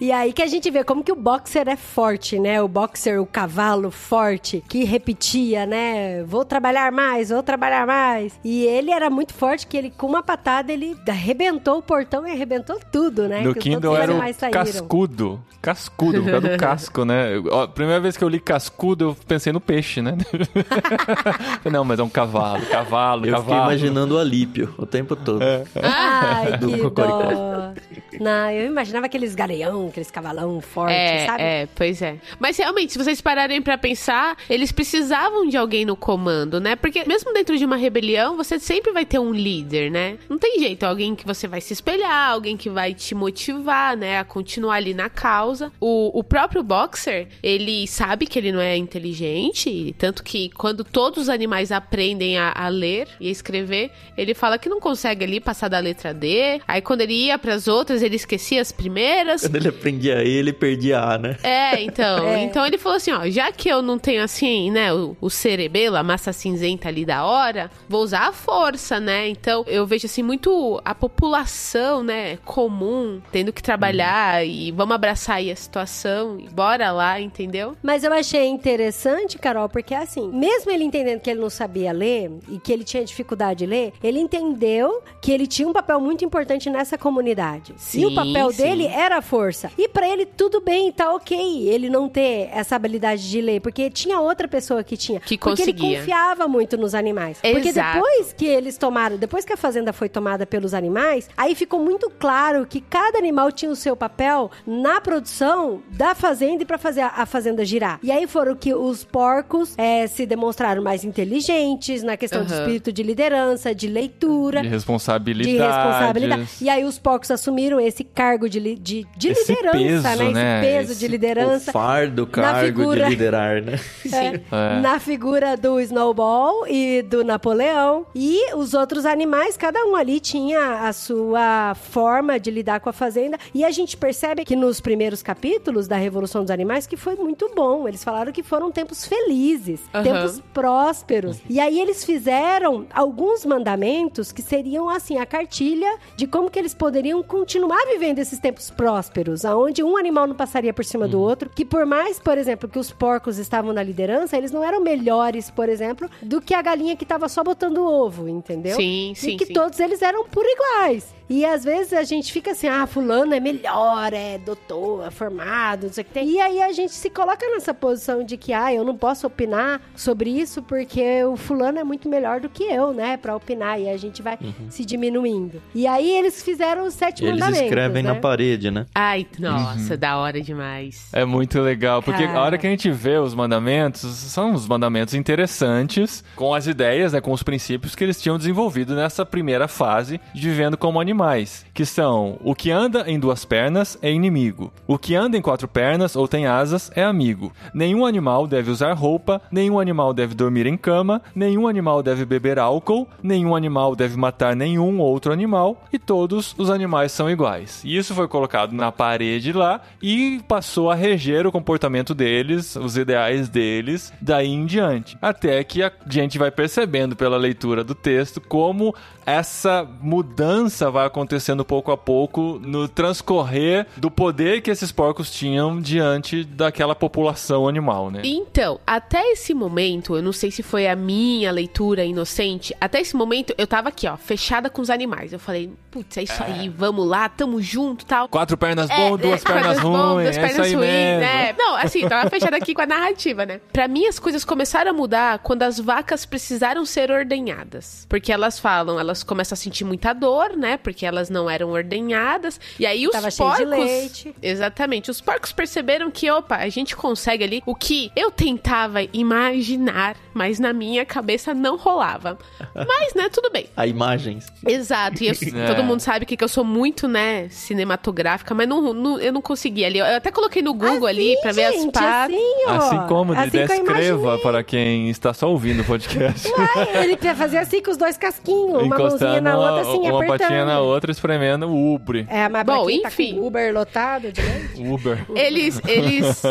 E aí que a gente vê como que o boxer é forte, né? O boxer, o cavalo forte, que repetia, né? Vou trabalhar mais, vou trabalhar mais. E ele era muito forte, que ele, com uma patada, ele arrebentou o portão e arrebentou tudo, né? No que Kindle era o cascudo. Cascudo, por causa do casco, né? Eu- ó, primeira vez que eu li cascudo, eu pensei no peixe, né? <laughs> Não, mas é um cavalo, cavalo, Eu fiquei cavalo. imaginando o Alípio o tempo todo. Ai, <laughs> Do que Cocoricó. dó. Não, eu imaginava aqueles galeão, aqueles cavalão fortes, É, sabe? é, pois é. Mas realmente, se vocês pararem pra pensar, eles precisavam de alguém no comando, né? Porque mesmo dentro de uma rebelião, você sempre vai ter um líder, né? Não tem jeito, alguém que você vai se espelhar, alguém que vai te motivar, né, a continuar ali na causa. O, o próprio Boxer, ele sabe que ele não é inteligente, tanto que quando todos os animais aprendem a, a ler e a escrever, ele fala que não consegue ali passar da letra D. Aí quando ele ia pras outras, ele esquecia as primeiras. Quando ele aprendia E, ele perdia A, né? É, então. <laughs> É. Então ele falou assim, ó, já que eu não tenho assim, né, o, o cerebelo, a massa cinzenta ali da hora, vou usar a força, né? Então eu vejo assim muito a população, né, comum, tendo que trabalhar e vamos abraçar aí a situação e bora lá, entendeu? Mas eu achei interessante, Carol, porque assim, mesmo ele entendendo que ele não sabia ler e que ele tinha dificuldade de ler, ele entendeu que ele tinha um papel muito importante nessa comunidade. e o Sim, papel sim. dele era a força. E pra ele tudo bem, tá ok ele não ter essa habilidade de ler, porque tinha outra pessoa que tinha. Que porque ele conseguia. confiava muito nos animais. Porque Exato. depois que eles tomaram, depois que a fazenda foi tomada pelos animais, aí ficou muito claro que cada animal tinha o seu papel na produção da fazenda e pra fazer a, a fazenda girar. E aí foram que os porcos eh, se demonstraram mais inteligentes na questão de Aham. espírito de liderança, de leitura. De De responsabilidade. responsabilidade. E aí os porcos assumiram esse cargo de, li- de, de Esse liderança, peso, né? né? Esse peso Esse- de O liderança. fardo, cargo figura- de liderar, né? <laughs> É. Na figura do Snowball e do Napoleão. E os outros animais, cada um ali tinha a sua forma de lidar com a fazenda. E a gente percebe que nos primeiros capítulos da Revolução dos Animais que foi muito bom. Eles falaram que foram tempos felizes, Aham. tempos prósperos. E aí eles fizeram alguns mandamentos que seriam assim a cartilha de como que eles poderiam continuar vivendo esses tempos prósperos, aonde um animal não passaria por cima do outro, que por mais, por exemplo, que os porcos estavam na liderança, eles não eram melhores, por exemplo, do que a galinha que estava só botando ovo, entendeu? Sim, sim, E que sim. todos eles eram por iguais. E às vezes a gente fica assim, ah, fulano é melhor, é doutor, é formado, não sei o que tem. E aí a gente se coloca nessa posição de que, ah, eu não posso opinar sobre isso porque o fulano é muito melhor do que eu, né, pra opinar. E a gente vai se diminuindo. E aí eles fizeram os sete Eles mandamentos, escrevem né? na parede, né? Ai, nossa, da hora demais. É muito legal, porque Cara. a hora que a gente vê os mandamentos, são os mandamentos interessantes, com as ideias, né, com os princípios que eles tinham desenvolvido nessa primeira fase de vivendo como animais, que são o que anda em duas pernas é inimigo, o que anda em quatro pernas ou tem asas é amigo. Nenhum animal deve usar roupa, nenhum animal deve dormir em cama, nenhum animal deve beber álcool, nenhum animal deve matar nenhum outro animal e todos os animais são iguais. E isso foi colocado na parede lá e passou a reger o comportamento deles, os ideais deles, daí em diante. Até que a gente vai percebendo pela leitura do texto como essa mudança vai acontecendo pouco a pouco no transcorrer do poder que esses porcos tinham diante daquela população animal, né? Então, até esse momento, eu não sei se foi a minha leitura inocente, até esse momento eu tava aqui, ó, fechada com os animais. Eu falei, putz, é isso aí, vamos lá, tamo junto tal. Quatro pernas É, bom, é, duas pernas bom, ruins, duas é pernas ruins, né? Não, assim, tava fechada aqui com a narrativa, né? Pra mim, as coisas começaram a mudar quando as vacas precisaram ser ordenhadas. Porque elas falam, elas começam a sentir muita dor, né? Porque elas não eram ordenhadas. E aí os Tava cheio de porcos... leite. Exatamente. Os porcos perceberam que, opa, a gente consegue ali o que eu tentava imaginar, mas na minha cabeça não rolava. <laughs> Mas, né, tudo bem. A imagens. Exato, e eu- <laughs> É. todo mundo sabe que, que eu sou muito, né, cinematográfica, mas não, não- eu não consegui ali. Eu até coloquei no Google ali pra ver as partes. Assim, ó. Assim como assim que descreva imaginei. para quem está só ouvindo o podcast. <laughs> Uai, ele quer fazer assim com os dois casquinhos, uma mãozinha na outra, assim, uma apertando. patinha na outra, espremendo o Ubre. É, mas Bom, quem enfim. tá Uber lotado de. Uber. Eles, eles,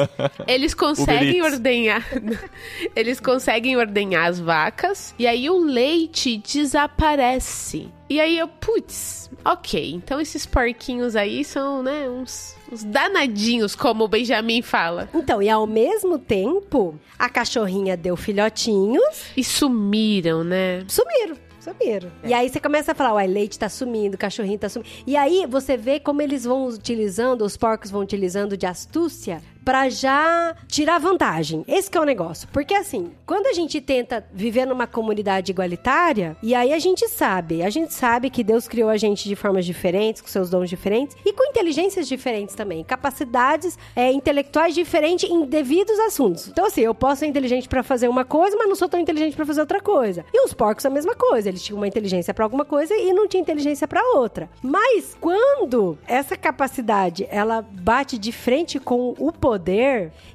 eles conseguem Uber ordenhar. Eles conseguem ordenhar as vacas e aí o leite desaparece. E aí eu, putz, ok. Então esses porquinhos aí são, né, uns, uns danadinhos, como o Benjamin fala. Então, e ao mesmo tempo, a cachorrinha deu filhotinhos, E sumiram, né? sumiram. Sumiram. E aí você começa a falar, uai, leite tá sumindo, cachorrinho tá sumindo. E aí você vê como eles vão utilizando, os porcos vão utilizando de astúcia pra já tirar vantagem. Esse é o negócio. Porque assim, quando a gente tenta viver numa comunidade igualitária, e aí a gente sabe, a gente sabe que Deus criou a gente de formas diferentes, com seus dons diferentes e com inteligências diferentes também, capacidades é, intelectuais diferentes em devidos assuntos. Então assim, eu posso ser inteligente pra fazer uma coisa, mas não sou tão inteligente pra fazer outra coisa. E os porcos a mesma coisa, eles tinham uma inteligência pra alguma coisa e não tinha inteligência pra outra. Mas quando essa capacidade ela bate de frente com o poder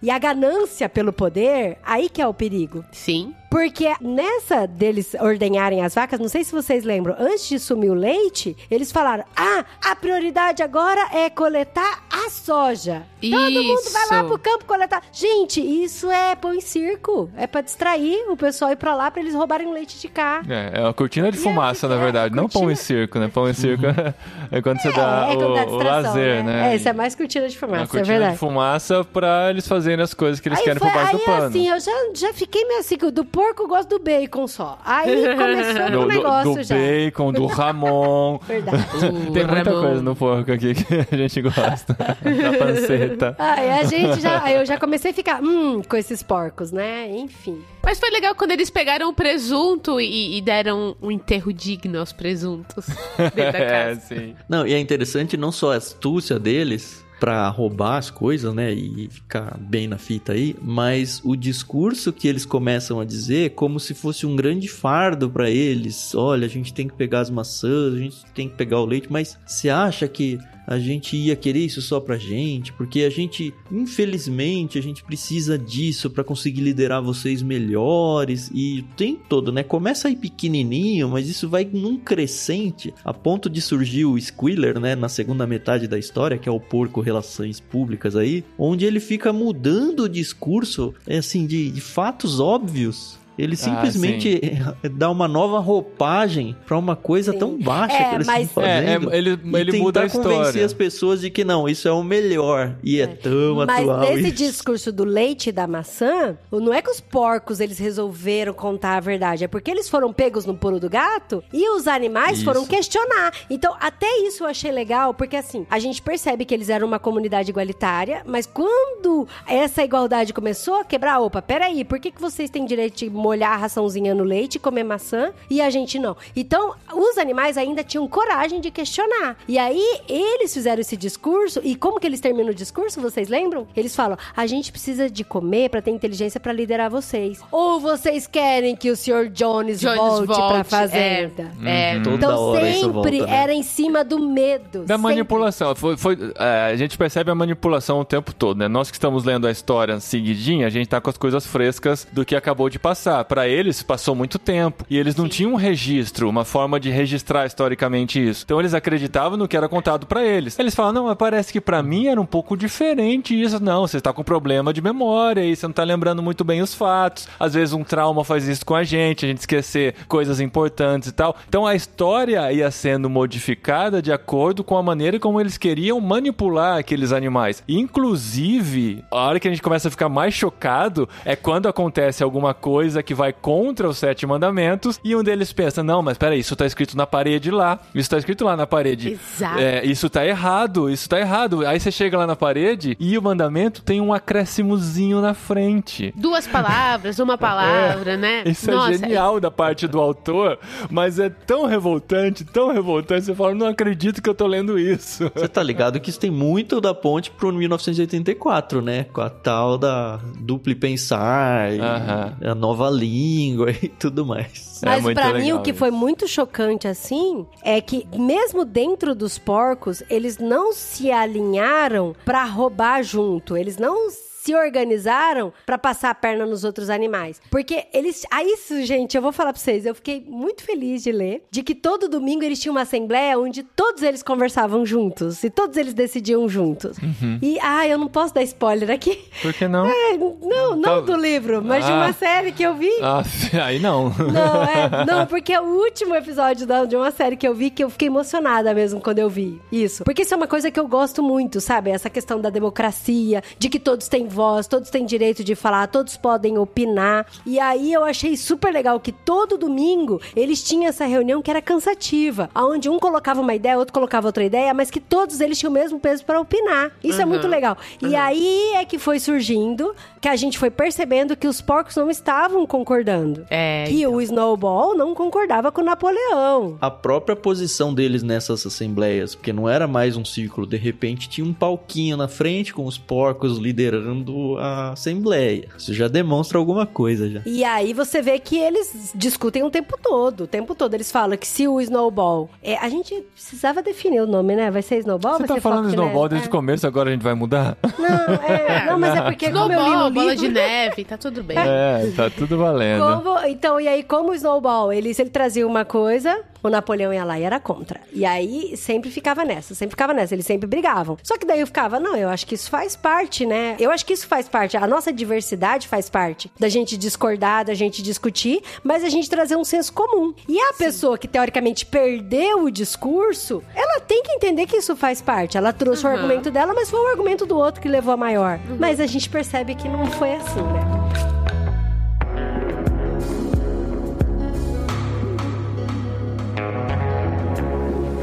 e a ganância pelo poder, aí que é o perigo. Sim. Porque nessa deles ordenharem as vacas, não sei se vocês lembram, antes de sumir o leite, eles falaram: ah, a prioridade agora é coletar a soja. Todo mundo vai lá Isso. pro campo coletar. Gente, isso é pão em circo. É pra distrair o pessoal ir pra lá pra eles roubarem o leite de cá. É, é uma cortina de E fumaça, é, na é, verdade. Não pão cortina- e circo, né? Pão e circo <laughs> é quando você dá é, é quando dá o, o lazer, né? É, isso é mais cortina de Uma fumaça, é cortina verdade. de fumaça pra eles fazerem as coisas que eles Aí querem foi, por baixo aí do pano. assim, eu já, já fiquei meio assim, do porco eu gosto do bacon só. Aí <laughs> começou do, o do- negócio do já. bacon, do Ramon. <laughs> Verdade. Tem muita Ramon. coisa no porco aqui que a gente gosta. <laughs> da panceta. Aí a gente já, aí eu já comecei a ficar, hum, com esses porcos, né? Enfim. Mas foi legal quando eles pegaram o presunto e, e deram um enterro digno aos presuntos dentro da É, casa. sim. Não, e é interessante não só a astúcia deles pra roubar as coisas, né, e ficar bem na fita aí, mas o discurso que eles começam a dizer como se fosse um grande fardo pra eles. Olha, a gente tem que pegar as maçãs, a gente tem que pegar o leite, mas você acha que a gente ia querer isso só pra gente, porque a gente, infelizmente, a gente precisa disso pra conseguir liderar vocês melhores e o tempo todo, né? Começa aí pequenininho, mas isso vai num crescente a ponto de surgir o Squealer, né, na segunda metade da história, que é o porco relações públicas aí, onde ele fica mudando o discurso, assim, de, de fatos óbvios. Ele simplesmente <laughs> dá uma nova roupagem pra uma coisa Sim. tão baixa É, que eles mas- estão É, fazendo. é, ele, E ele muda a tentar convencer história. as pessoas de que não, isso é o melhor. E é, tão Mas atual nesse isso. discurso do leite e da maçã, não é que os porcos eles resolveram contar a verdade, é porque eles foram pegos no pulo do gato e os animais Isso. foram questionar. Então, até isso eu achei legal, porque assim, a gente percebe que eles eram uma comunidade igualitária, mas quando essa igualdade começou a quebrar, opa, peraí, por que, que vocês têm direito de molhar a raçãozinha no leite e comer maçã e a gente não? Então, os animais ainda tinham coragem de questionar. E aí, eles fizeram esse discurso, e como que eles terminam o discurso, vocês lembram? Eles falam, a gente precisa de comer pra ter inteligência pra liderar vocês. Ou vocês querem que o Sr. Jones, Jones volte, pra volte, fazenda? É, Toda Então hora isso sempre volta, né? era em cima do medo. Da sempre. manipulação. Foi, foi- é, a gente percebe a manipulação o tempo todo, né? Nós que estamos lendo a história seguidinha, a gente tá com as coisas frescas do que acabou de passar. Pra eles, passou muito tempo. E eles não tinham um registro, uma forma de registrar historicamente isso. Então eles acreditavam no que era contado pra eles. Eles falam, não, mas parece que pra mim era um pouco diferente isso. Não, você está com problema de memória e você não tá lembrando muito bem os fatos. Às vezes um trauma faz isso com a gente, a gente esquecer coisas importantes e tal. Então a história ia sendo modificada de acordo com a maneira como eles queriam manipular aqueles animais. Inclusive, a hora que a gente começa a ficar mais chocado é quando acontece alguma coisa que vai contra os sete mandamentos e um deles pensa: não, mas peraí, isso tá escrito na parede lá. Isso tá escrito lá na parede. Exato. É, isso tá errado, isso tá errado. Aí você chega lá na parede e o mandamento tem um acréscimozinho na frente. Duas palavras, uma <laughs> palavra, né? Isso Nossa, é genial da parte do autor, mas é tão revoltante, tão revoltante, você fala, não acredito que eu tô lendo isso. Você tá ligado que isso tem muito da ponte pro 1984, né? Com a tal da duplo pensar, e a nova língua <laughs> e tudo mais. É Mas muito pra mim o que isso. foi muito chocante assim é que mesmo dentro dos porcos, eles não se alinharam pra roubar junto, eles não se organizaram pra passar a perna nos outros animais. Porque eles. Ah, isso, gente, eu vou falar pra vocês. Eu fiquei muito feliz de ler de que todo domingo eles tinham uma assembleia onde todos eles conversavam juntos e todos eles decidiam juntos. Uhum. E, ah, eu não posso dar spoiler aqui. Por que não? <laughs> É, não, não Tá- do livro, mas de Ah. uma série que eu vi. Ah, aí não. Não, é, <laughs> não, porque é o último episódio da- de uma série que eu vi que eu fiquei emocionada mesmo quando eu vi isso. Porque isso é uma coisa que eu gosto muito, sabe? Essa questão da democracia, de que todos têm voz, todos têm direito de falar, todos podem opinar. E aí eu achei super legal que todo domingo eles tinham essa reunião que era cansativa, onde um colocava uma ideia, outro colocava outra ideia, mas que todos eles tinham o mesmo peso para opinar. Isso é muito legal. E aí é que foi surgindo, que a gente foi percebendo que os porcos não estavam concordando. É, Que o Snowball não concordava com o Napoleão. A própria posição deles nessas assembleias, porque não era mais um círculo, de repente tinha um palquinho na frente com os porcos liderando a assembleia. Isso já demonstra alguma coisa já. E aí você vê que eles discutem o tempo todo. O tempo todo. Eles falam que se o Snowball. É, a gente precisava definir o nome, né? Vai ser Snowball? Você vai tá ser falando Flock Snowball desde o É. começo, agora a gente vai mudar? Não, é, não, mas é porque como eu li no Snowball, bola livro... de neve, tá tudo bem. É, tá tudo valendo. Como- então, e aí, como o Snowball, ele, se ele trazia uma coisa, o Napoleão ia lá e era contra. E aí, sempre ficava nessa, sempre ficava nessa, eles sempre brigavam. Só que daí eu ficava, não, eu acho que isso faz parte, né? Eu acho que isso faz parte, a nossa diversidade faz parte da gente discordar, da gente discutir, mas a gente trazer um senso comum. E a pessoa que, teoricamente, perdeu o discurso, ela tem que entender que isso faz parte. Ela trouxe o Uhum. argumento dela, mas foi o argumento do outro que levou a maior. Mas a gente percebe que não foi assim, né?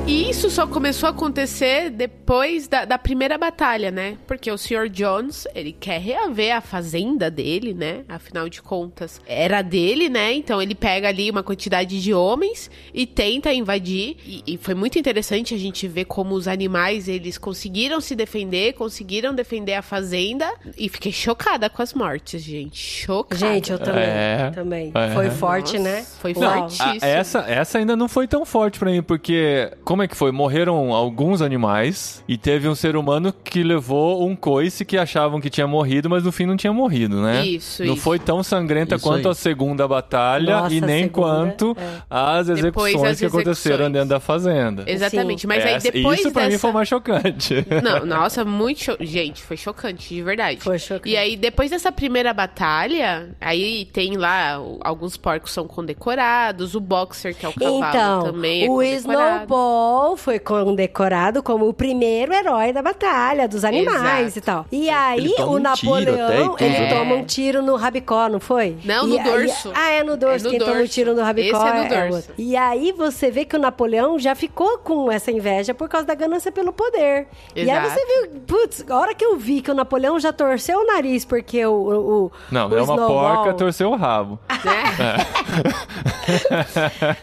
E isso só começou a acontecer depois da, da primeira batalha, né? Porque o Sr. Jones, ele quer reaver a fazenda dele, né? Afinal de contas, era dele, né? Então ele pega ali uma quantidade de homens e tenta invadir. E, e foi muito interessante a gente ver como os animais, eles conseguiram se defender, conseguiram defender a fazenda. E fiquei chocada com as mortes, gente. Chocada. Gente, eu também. É. Também. É. Foi forte, né? Foi Uau. fortíssimo. Ah, essa, essa ainda não foi tão forte pra mim, porque como é que foi? Morreram alguns animais e teve um ser humano que levou um coice que achavam que tinha morrido, mas no fim não tinha morrido, né? Isso, Não isso. foi tão sangrenta Isso quanto aí. a segunda batalha Nossa, e nem segunda, quanto é. as execuções as que aconteceram execuções. dentro da fazenda. Exatamente. Mas Essa- aí depois Isso pra dessa... mim foi mais chocante. <laughs> Não, nossa, muito cho... Gente, foi chocante, de verdade. Foi chocante. E aí, depois dessa primeira batalha, aí tem lá, alguns porcos são condecorados, o Boxer, que é o cavalo, Então, também é o condecorado. Snowball foi condecorado como o primeiro herói da batalha, dos animais Exato. e tal. E aí, Ele toma o um tiro Napoleão, ele né? toma um tiro no rabicó, não foi? Não, E no aí- dorso. ah, é no dorso. É no Quem toma um dorso. tiro no rabicó Esse é no é dorso. outro. E aí, você vê que o Napoleão já ficou com essa inveja por causa da ganância pelo poder. E aí, Exato. você viu, putz, a hora que eu vi que o Napoleão já torceu o nariz porque o... o, o Não, o é uma Snowball- porca, torceu o rabo. Né?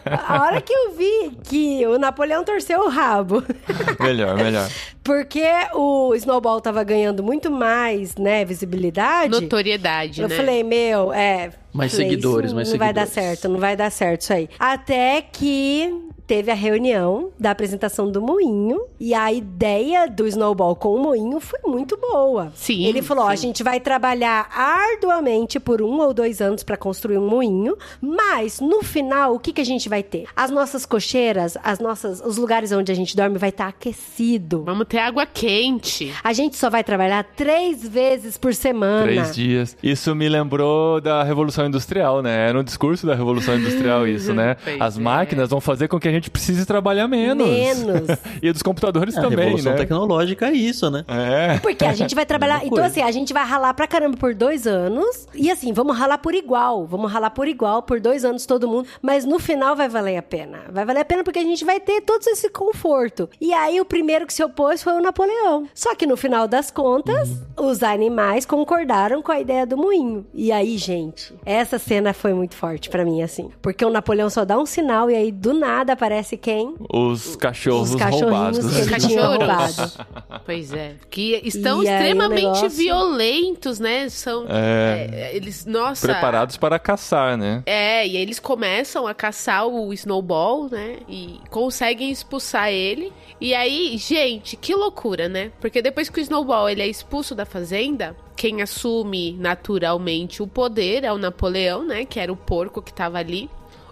<laughs> A hora que eu vi que o Napoleão torceu o rabo, <laughs> melhor, melhor. porque o Snowball tava ganhando muito mais, né, visibilidade. Notoriedade, Eu né? falei, meu, é. Mais falei, seguidores, mais Não vai dar seguidores. certo, não vai dar certo isso aí. Até que teve a reunião da apresentação do moinho e a ideia do Snowball com o moinho foi muito boa. Sim, Ele falou: ó, a sim. gente vai trabalhar arduamente por um ou dois anos para construir um moinho, mas no final o que, que a gente vai ter? As nossas cocheiras, as nossas, os lugares onde a gente dorme vai estar aquecido. Vamos ter água quente. A gente só vai trabalhar três vezes por semana. Três dias. Isso me lembrou da Revolução Industrial, né? Era um discurso da Revolução Industrial <laughs> isso, né? As é. máquinas vão fazer com que a gente precise trabalhar menos. Menos. <laughs> e dos computadores É, a também, revolução né? tecnológica é isso, né? É. Porque a gente vai <laughs> trabalhar. Mesma Então, assim, a gente vai ralar pra caramba por dois anos. E assim, vamos ralar por igual. Vamos ralar por igual por dois anos todo mundo. Mas no final vai valer a pena. Vai valer a pena porque a gente vai ter todo esse conforto. E aí, o primeiro que se opôs foi o Napoleão. Só que no final das contas, os animais concordaram com a ideia do moinho. E aí, gente, essa cena foi muito forte pra mim, assim. Porque o Napoleão só dá um sinal e aí, do nada, aparece quem? Os cachorros Os cachorrinhos roubados. que ele tinha Cachorros. roubado. <laughs> Pois é. Que estão E aí o extremamente negócio- violentos, né? São. É. é, eles. Nossa. Preparados para caçar, né? É, e aí eles começam a caçar o Snowball, né? E conseguem expulsar ele. E aí, gente, que loucura, né? Porque depois que o Snowball ele é expulso da fazenda, quem assume naturalmente o poder é o Napoleão, né? Que era o porco que tava ali.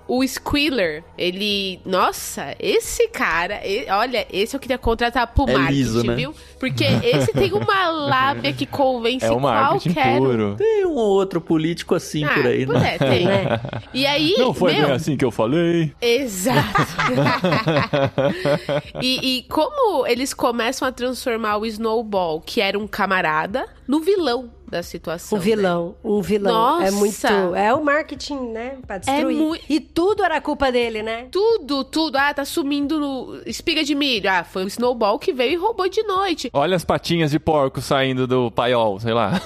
O Squealer, ele. Nossa, esse cara. e- olha, esse eu queria contratar pro É marketing, liso, né? viu? Porque esse tem uma lábia que convence É qualquer puro. Tem um ou outro político assim Ah, por aí, né? É, tem. Né? <laughs> E aí. Não foi meu, bem assim que eu falei. Exato. <laughs> e, e como eles começam a transformar o Snowball, que era um camarada, no vilão. Da situação. Um né? vilão, um vilão. É Nossa! muito. É o marketing, né? Pra destruir. mui- E tudo era culpa dele, né? Tudo, tudo. Ah, tá sumindo no espiga de milho. Ah, foi o Snowball que veio e roubou de noite. Olha as patinhas de porco saindo do paiol, sei lá.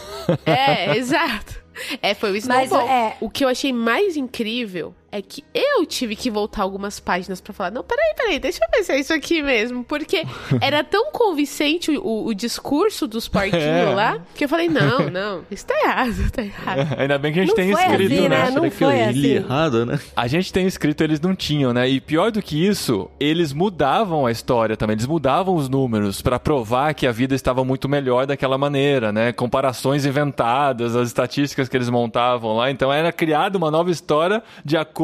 É, <laughs> exato. É, foi o Mas, Snowball. é- O que eu achei mais incrível é que eu tive que voltar algumas páginas pra falar: não, peraí, peraí, deixa eu ver se é isso aqui mesmo. Porque <laughs> era tão convincente o, o discurso dos porquinhos <laughs> É. lá que eu falei: não, não, isso tá errado, <laughs> tá errado. Ainda bem que a gente Não tem foi escrito, assim, né? né? Não foi li assim. errado, né? A gente tem escrito, eles não tinham, né? E pior do que isso, eles mudavam a história também. Eles mudavam os números pra provar que a vida estava muito melhor daquela maneira, né? Comparações inventadas, as estatísticas que eles montavam lá. Então era criada uma nova história de acordo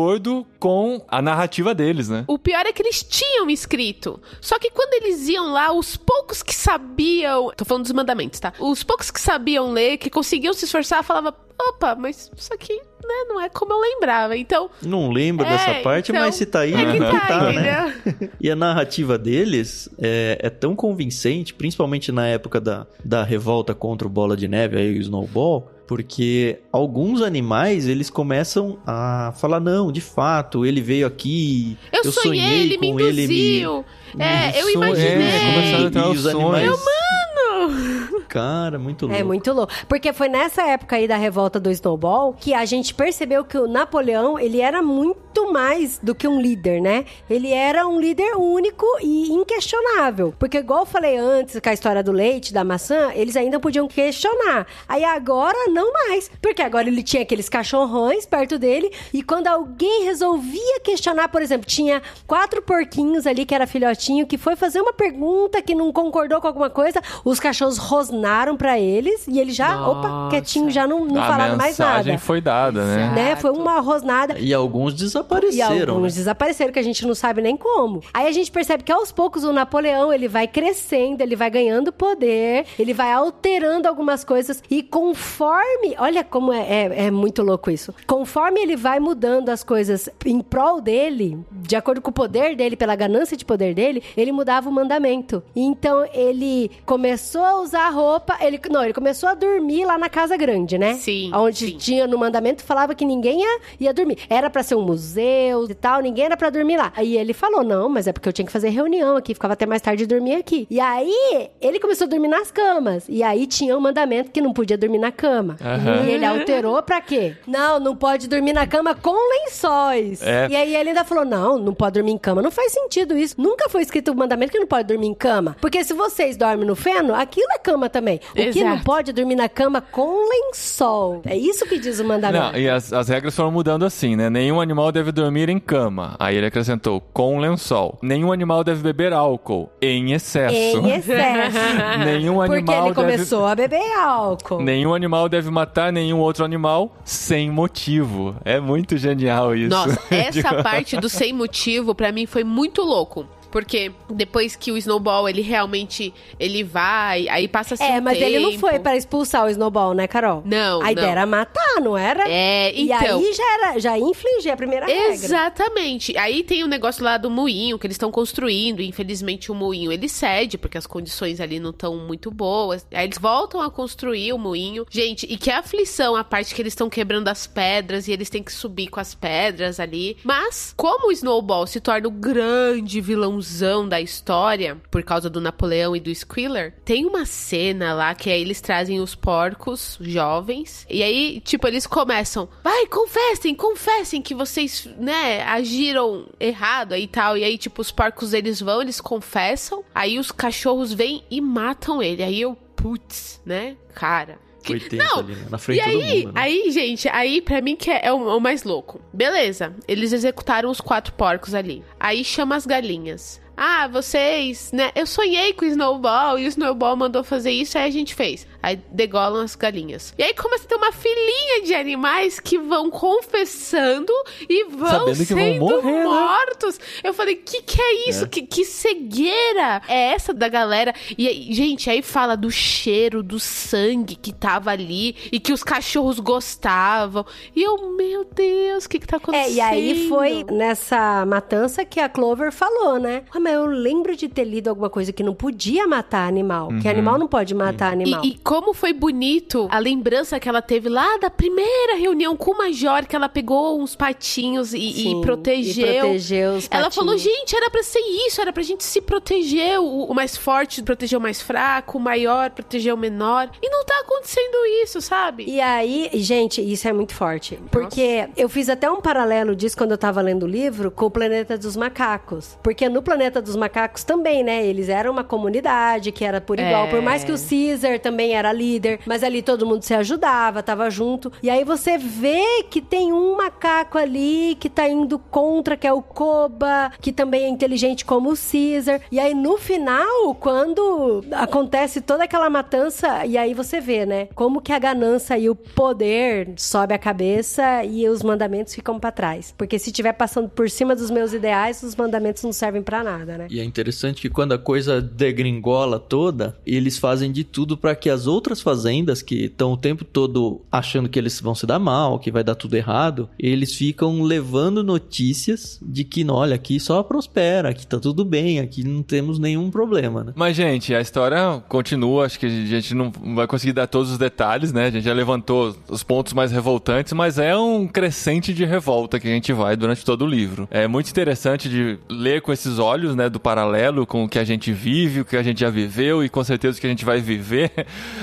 com a narrativa deles, né? O pior é que eles tinham escrito. Só que quando eles iam lá, os poucos que sabiam. Tô falando dos mandamentos, tá? Os poucos que sabiam ler, que conseguiam se esforçar, falavam: opa, mas isso aqui né, não é como eu lembrava. Então. Não lembro É, dessa parte, então, mas se tá aí, é que tá, <laughs> tá, né? entendeu? E a narrativa deles é, é tão convincente, principalmente na época da, da revolta contra o Bola de Neve, aí o Snowball, porque alguns animais eles começam a falar: não, de fato, ele veio aqui, Eu, sonhei, ele me com ele, induziu. É, eu imaginei. é, começaram a ter e os os animais. sonhos. Cara, muito louco. É muito louco. Porque foi nessa época aí da revolta do Snowball que a gente percebeu que o Napoleão, ele era muito mais do que um líder, né? Ele era um líder único e inquestionável. Porque igual eu falei antes com a história do leite, da maçã, eles ainda podiam questionar. Aí agora não mais. Porque agora ele tinha aqueles cachorrões perto dele e quando alguém resolvia questionar, por exemplo, tinha quatro porquinhos ali que era filhotinho que foi fazer uma pergunta que não concordou com alguma coisa, os cachorros rosnaram pra eles e ele já, opa, Nossa. quietinho, já não, não a falaram mais mensagem nada. foi dada, né? Né? Foi uma rosnada. E alguns E desapareceram. alguns né? desapareceram, que a gente não sabe nem como. Aí a gente percebe que aos poucos o Napoleão, ele vai crescendo, ele vai ganhando poder, ele vai alterando algumas coisas e conforme... Olha como é, é, é muito louco isso. Conforme ele vai mudando as coisas em prol dele, de acordo com o poder dele, pela ganância de poder dele, ele mudava o mandamento. Então ele começou a usar roupa, ele não, ele começou a dormir lá na casa grande, né? Sim, Onde sim. tinha no mandamento falava que ninguém ia, ia dormir. Era pra ser um museu e tal, ninguém era pra dormir lá. Aí ele falou: "Não, mas é porque eu tinha que fazer reunião aqui, ficava até mais tarde e dormir aqui". E aí ele começou a dormir nas camas. E aí tinha um mandamento que não podia dormir na cama. Aham. E ele alterou pra quê? Não, não pode dormir na cama com lençóis. É. E aí ele ainda falou: "Não, não pode dormir em cama. Não faz sentido isso. Nunca foi escrito o mandamento que não pode dormir em cama. Porque se vocês dormem no feno, aquilo é cama também. O que não Exato. pode é dormir na cama com lençol. É isso que diz o mandamento. Não, e as, as regras foram mudando assim, né? Nenhum animal deve dormir em cama. Aí ele acrescentou, com lençol. Nenhum animal deve beber álcool, em excesso. Em excesso. <laughs> Nenhum Porque animal ele deve... começou a beber álcool. Nenhum animal deve matar nenhum outro animal sem motivo. É muito genial isso. Nossa, <laughs> essa parte do sem motivo, pra mim, foi muito louco. Porque depois que o Snowball, ele realmente, ele vai, aí passa-se É, um mas ele não tempo. foi pra expulsar o Snowball, né, Carol? Não, A ideia não. era matar, não era? É, E então... aí já era, já ia infligir a primeira regra. Exatamente. Aí tem o negócio lá do moinho que eles estão construindo. e, Infelizmente o moinho ele cede porque as condições ali não estão muito boas. Aí eles voltam a construir o moinho. Gente, e que aflição a parte que eles estão quebrando as pedras e eles têm que subir com as pedras ali. Mas como o Snowball se torna o grande vilãozão da história por causa do Napoleão e do Squealer, tem uma cena lá que aí eles trazem os porcos jovens e aí tipo eles começam, vai confessem, confessem que vocês né agiram errado aí e tal e aí tipo os porcos eles vão, eles confessam, aí os cachorros vêm e matam ele, aí eu putz, né, cara. Que- 80 Não, ali, né? Na frente e aí, mundo, né? aí, gente, aí pra mim que é, é o, é o mais louco. Beleza, eles executaram os quatro porcos ali. Aí chama as galinhas. Ah, vocês, né? Eu sonhei com o Snowball e o Snowball mandou fazer isso, aí a gente fez. Aí degolam as galinhas. E aí começa a ter uma filinha de animais que vão confessando e vão Sabendo que vão sendo morrer, né? mortos. Eu falei, que que é isso? Que, que cegueira é essa da galera? E, aí, gente, aí fala do cheiro do sangue que tava ali e que os cachorros gostavam. E eu, meu Deus, o que que tá acontecendo? É, e aí foi nessa matança que a Clover falou, né? Ah, mas eu lembro de ter lido alguma coisa que não podia matar animal. Que animal não pode matar animal. E, e como foi bonito a lembrança que ela teve lá da primeira reunião com o Major, que ela pegou uns patinhos e, e Sim, protegeu. e protegeu os ela patinhos. falou, gente, era pra ser isso, era pra gente se proteger. O, o mais forte proteger o mais fraco, o maior proteger o menor. E não tá acontecendo isso, sabe? E aí, gente, isso é muito forte. Porque eu fiz até um paralelo disso quando eu tava lendo o livro com o Planeta dos Macacos. Porque no Planeta dos Macacos também, né? Eles eram uma comunidade que era por igual. É. Por mais que o Caesar também era líder, mas ali todo mundo se ajudava, tava junto. E aí você vê que tem um macaco ali que tá indo contra, que é o Koba, que também é inteligente como o Caesar. E aí no final, quando acontece toda aquela matança, e aí você vê, né? Como que a ganância e o poder sobe a cabeça e os mandamentos ficam pra trás. Porque se estiver passando por cima dos meus ideais, os mandamentos não servem pra nada, né? E é interessante que quando a coisa degringola toda, eles fazem de tudo para que as outras fazendas que estão o tempo todo achando que eles vão se dar mal, que vai dar tudo errado, eles ficam levando notícias de que, olha, aqui só prospera, aqui tá tudo bem, aqui não temos nenhum problema, né? Mas, gente, a história continua. Acho que a gente não vai conseguir dar todos os detalhes, né? A gente já levantou os pontos mais revoltantes, mas é um crescente de revolta que a gente vai durante todo o livro. É muito interessante de ler com esses olhos, né? Do paralelo com o que a gente vive, o que a gente já viveu e com certeza o que a gente vai viver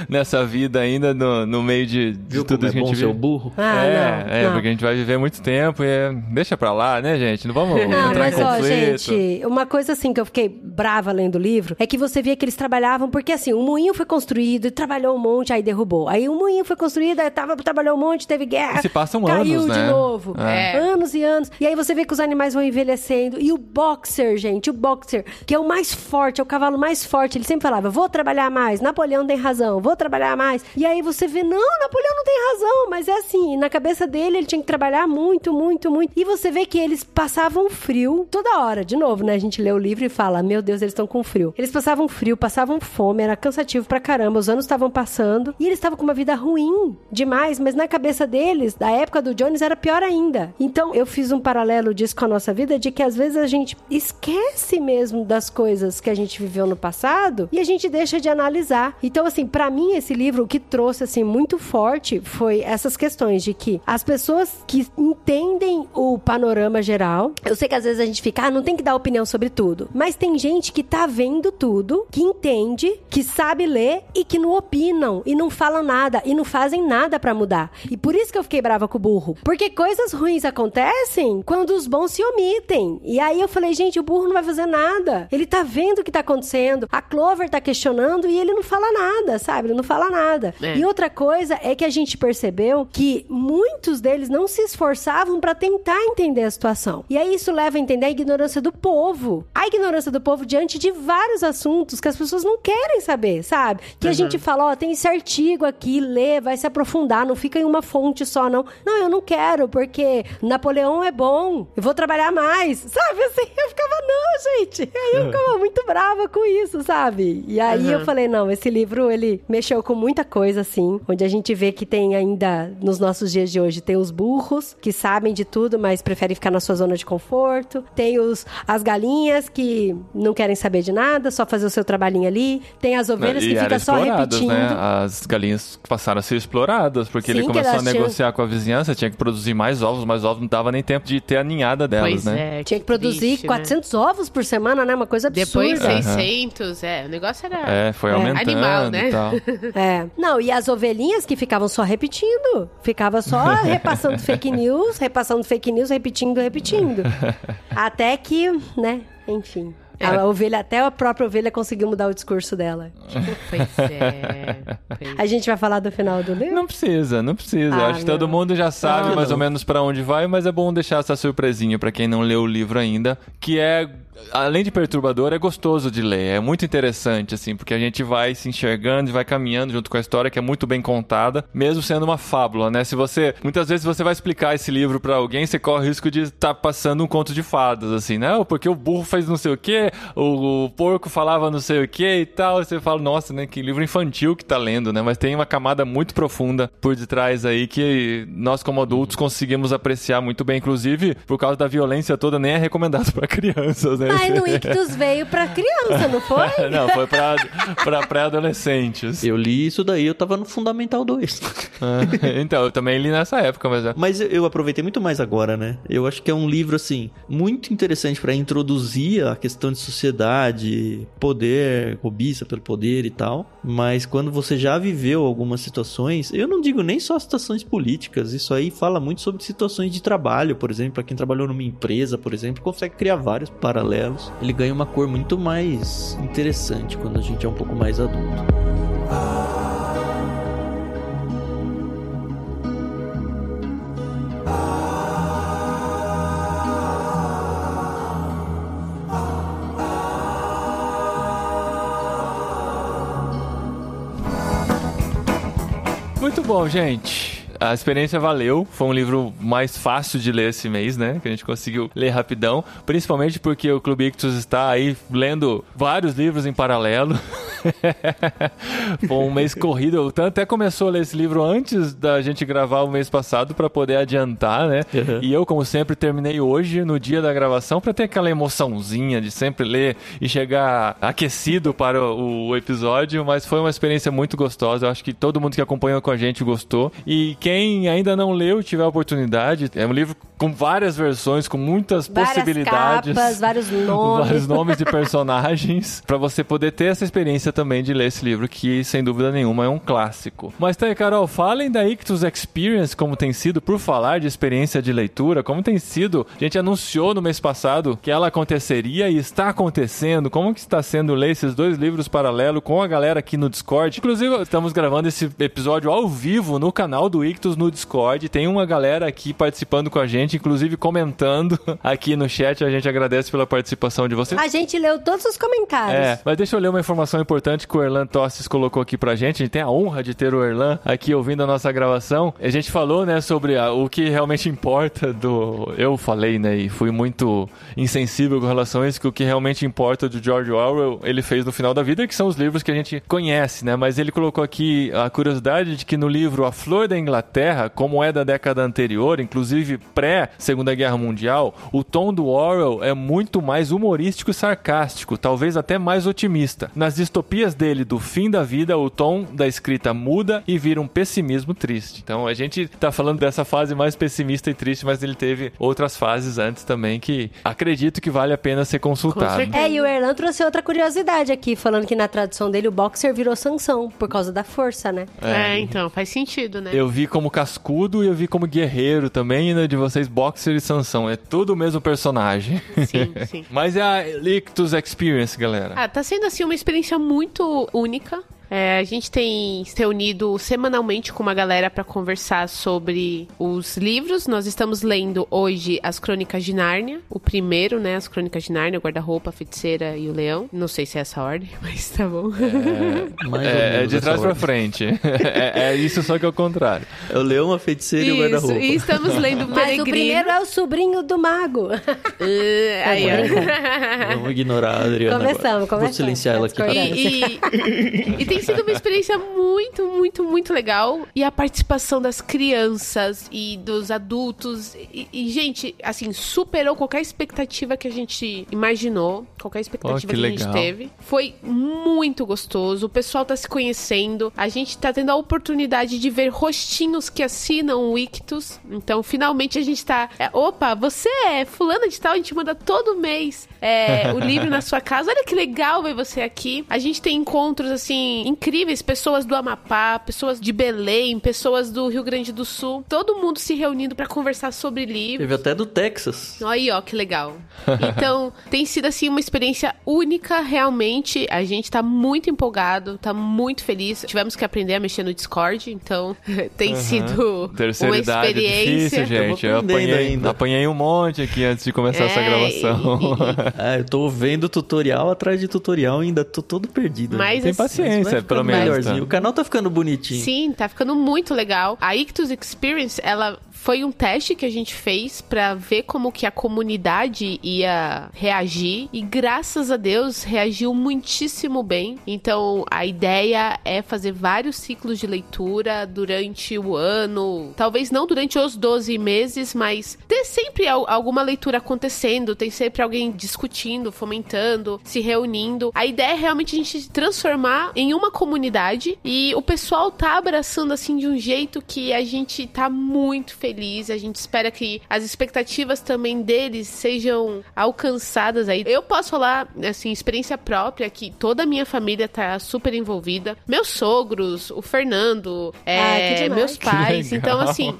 nessa vida ainda no, no meio de, de Viu tudo como é que a bom gente ser o vive. burro? Ah, é, não, é, não. porque a gente vai viver muito tempo e é... deixa pra lá, né, gente? Não vamos <laughs> Não, entrar mas em ó, conflito. gente, uma coisa assim que eu fiquei brava lendo o livro é que você via que eles trabalhavam, porque assim, o moinho foi construído, trabalhou um monte, aí derrubou. Aí o moinho foi construído, aí tava, trabalhou um monte, teve guerra. E se passam caiu anos, de né? novo. É. Anos e anos. E aí você vê que os animais vão envelhecendo. E o boxer, gente, o boxer, que é o mais forte, é o cavalo mais forte, ele sempre falava: vou trabalhar mais, Napoleão tem razão, vou trabalhar mais. E aí você vê, não, Napoleão não tem razão, mas é assim, na cabeça dele ele tinha que trabalhar muito, muito, muito. E você vê que eles passavam frio toda hora. De novo, né? A gente lê o livro e fala: Meu Deus, eles estão com frio. Eles passavam frio, passavam fome, era cansativo pra caramba. Os anos estavam passando e eles estavam com uma vida ruim demais, mas na cabeça deles, da época do Jones, era pior ainda. Então eu fiz um paralelo disso com a nossa vida, de que às vezes a gente esquece mesmo das coisas que a gente viveu no passado e a gente deixa de analisar. Então, assim, pra mim, esse livro, o que trouxe, assim, muito forte foi essas questões de que as pessoas que entendem o panorama geral, eu sei que às vezes a gente fica, ah, não tem que dar opinião sobre tudo, mas tem gente que tá vendo tudo, que entende, que sabe ler e que não opinam e não falam nada e não fazem nada pra mudar. E por isso que eu fiquei brava com o burro, porque coisas ruins acontecem quando os bons se omitem. E aí eu falei, gente, o burro não vai fazer nada. Ele tá vendo o que tá acontecendo. A Clover tá questionando e ele não fala nada, sabe? Ele não fala nada. É. E outra coisa é que a gente percebeu que muitos deles não se esforçavam pra tentar entender a situação. E aí isso leva a entender a ignorância do povo. A ignorância do povo diante de vários assuntos que as pessoas não querem saber, sabe? Que a gente fala, ó, tem esse artigo aqui, lê, vai se aprofundar, não fica em uma fonte só, não. Não, eu não quero, porque Napoleão é bom, eu vou trabalhar mais, <laughs> sabe? Assim, eu ficava, não, gente. Aí eu ficava muito brava com isso, sabe? E aí eu falei, não, esse livro, ele mexeu com muita coisa, assim, onde a gente vê que tem ainda, nos nossos dias de hoje, tem os burros, que sabem de tudo, mas preferem ficar na sua zona de conforto. Tem os, as galinhas, que não querem saber de nada, só fazer o seu trabalhinho ali. Tem as ovelhas E que ficam só repetindo. Né? As galinhas passaram a ser exploradas, porque Sim, ele começou a elas tinham- negociar com a vizinhança, tinha que produzir mais ovos, mais ovos não dava nem tempo de ter a ninhada delas, Pois né? é. Tinha que produzir triste, né? 400 ovos por semana, né? Uma coisa absurda. Depois Aham. 600, é. O negócio era. É, foi É. aumentando Animal, né? <laughs> É. Não, e as ovelhinhas que ficavam só repetindo. Ficava só repassando <laughs> fake news, repassando fake news, repetindo, repetindo. Até que, né, enfim. A ovelha, até a própria ovelha conseguiu mudar o discurso dela. Pois é. Pois A gente vai falar do final do livro? Não precisa, não precisa. Ah, Acho que todo mundo já sabe Não. mais ou menos pra onde vai, mas é bom deixar essa surpresinha pra quem não leu o livro ainda, que é além de perturbador, é gostoso de ler. É muito interessante assim, porque a gente vai se enxergando e vai caminhando junto com a história que é muito bem contada, mesmo sendo uma fábula, né? Se você muitas vezes você vai explicar esse livro pra alguém, você corre o risco de estar passando um conto de fadas assim, né? Ou Porque o burro fez não sei o quê, o, o porco falava não sei o quê e tal, e você fala, nossa, né, que livro infantil que tá lendo, né? Mas tem uma camada muito profunda por detrás aí que nós como adultos conseguimos apreciar muito bem, inclusive por causa da violência toda, nem é recomendado pra crianças, né? Mas no <laughs> Ictus veio pra criança, não foi? <laughs> Não, foi pra, pra pré-adolescentes. Eu li isso daí, eu tava no Fundamental 2. <laughs> Ah, então, eu também li nessa época, mas é. Mas eu- eu aproveitei muito mais agora, né? Eu acho que é um livro, assim, muito interessante pra introduzir a questão de sociedade, poder, cobiça pelo poder e tal. Mas quando você já viveu algumas situações, eu não digo nem só situações políticas, isso aí fala muito sobre situações de trabalho, por exemplo. Pra quem trabalhou numa empresa, por exemplo, consegue criar vários paralelos. Ele ganha uma cor muito mais interessante quando a gente é um pouco mais adulto. Muito bom, gente. A experiência valeu. Foi um livro mais fácil de ler esse mês, né? Que a gente conseguiu ler rapidão. Principalmente porque o Clube Ictus está aí lendo vários livros em paralelo. <laughs> <laughs> Foi um mês corrido. O Tan até começou a ler esse livro antes da gente gravar o mês passado para poder adiantar, né? Uhum. E eu, como sempre, terminei hoje, no dia da gravação, para ter aquela emoçãozinha de sempre ler e chegar aquecido para o, o episódio. Mas foi uma experiência muito gostosa. Eu acho que todo mundo que acompanhou com a gente gostou. E quem ainda não leu, tiver a oportunidade, é um livro com várias versões, com muitas Várias possibilidades. capas, vários <laughs> nomes. Vários nomes de personagens, <laughs> para você poder ter essa experiência também de ler esse livro, que sem dúvida nenhuma é um clássico. Mas tá aí, Carol, falem da Ictus Experience, como tem sido, por falar de experiência de leitura, como tem sido. A gente anunciou no mês passado que ela aconteceria e está acontecendo. Como que está sendo ler esses dois livros paralelo com a galera aqui no Discord? Inclusive, estamos gravando esse episódio ao vivo no canal do Ictus no Discord. Tem uma galera aqui participando com a gente, inclusive comentando <laughs> aqui no chat. A gente agradece pela participação de vocês. A gente leu todos os comentários. É, mas deixa eu ler uma informação importante que o Erlan Tostes colocou aqui pra gente. A gente tem a honra de ter o Erlan aqui ouvindo a nossa gravação. A gente falou, né, sobre a- o que realmente <laughs> importa do. Eu falei, né, e fui muito insensível com relação a isso, que o que realmente importa do George Orwell ele fez no final da vida, que são os livros que a gente conhece, né? Mas ele colocou aqui a curiosidade de que no livro A Flor da Inglaterra, como é da década anterior, inclusive pré-Segunda Guerra Mundial, o tom do Orwell é muito mais humorístico e sarcástico, talvez até mais otimista. Nas distopias dele do fim da vida, o tom da escrita muda e vira um pessimismo triste. Então a gente tá falando dessa fase mais pessimista e triste, mas ele teve outras fases antes também que acredito que vale a pena ser consultado. É, e o Erlan trouxe outra curiosidade aqui, falando que na tradução dele o boxer virou Sansão, por causa da força, né? É, então, faz sentido, né? Eu vi como cascudo e eu vi como guerreiro também, e né, de vocês Boxer e Sansão. É tudo o mesmo personagem. Sim, <laughs> sim. Mas é a Lictus Experience, galera. Ah, tá sendo assim uma experiência muito única. É, a gente tem se reunido semanalmente com uma galera para conversar sobre os livros. Nós estamos lendo hoje as Crônicas de Nárnia, o primeiro, né? As Crônicas de Nárnia, o guarda-roupa, a feiticeira e o leão. Não sei se é essa a ordem, <laughs> mas tá bom. É, é menos de trás pra ordem. frente. <laughs> É, é isso, só que é o contrário. É o leão, a feiticeira e o Isso, guarda-roupa. e estamos lendo <laughs> Mas o primeiro é o sobrinho do mago. Uh, aí, ó. Vamos ignorar a Adriana Começamos, agora. Vou começamos. silenciar ela aqui. E, e- e tem sido uma experiência muito, muito, muito legal. E a participação das crianças e dos adultos. E, e, gente, assim, superou qualquer expectativa que a gente imaginou. Qualquer expectativa Oh, que que, a gente teve. Foi muito gostoso. O pessoal tá se conhecendo. A gente tá tendo a oportunidade de ver rostinhos que assinam o Ictus. Então, finalmente a gente tá. é, opa, você é fulana de tal, a gente manda todo mês é, o livro na sua casa. Olha que legal ver você aqui. A gente tem encontros, assim, incríveis, pessoas do Amapá, pessoas de Belém, pessoas do Rio Grande do Sul, todo mundo se reunindo pra conversar sobre livros. Teve até do Texas. Aí, ó, que legal. <laughs> Então, tem sido assim uma experiência única, realmente. A gente tá muito empolgado, tá muito feliz. Tivemos que aprender a mexer no Discord, então <laughs> tem sido Terceira uma idade é experiência. difícil, gente. Eu apanhei, ainda. apanhei um monte aqui antes de começar essa É, gravação. <laughs> Ah, eu tô vendo tutorial atrás de tutorial e ainda tô todo perdido. Mas Tem assim, paciência, pelo ficando menos. melhorzinho. tá? O canal tá ficando bonitinho. Sim, tá ficando muito legal. A Ictus Experience, ela foi um teste que a gente fez pra ver como que a comunidade ia reagir e graças a Deus reagiu muitíssimo bem. Então, a ideia é fazer vários ciclos de leitura durante o ano, talvez não durante os 12 meses, mas ter sempre al- alguma leitura acontecendo, tem sempre alguém discutindo, fomentando, se reunindo. A ideia é realmente a gente transformar em uma comunidade e o pessoal tá abraçando assim de um jeito que a gente tá muito feliz. A gente espera que as expectativas também deles sejam alcançadas aí. Eu posso falar, assim, experiência própria que toda a minha família tá super envolvida. Meus sogros, o Fernando, é, Ah, demais. meus pais. Então, assim,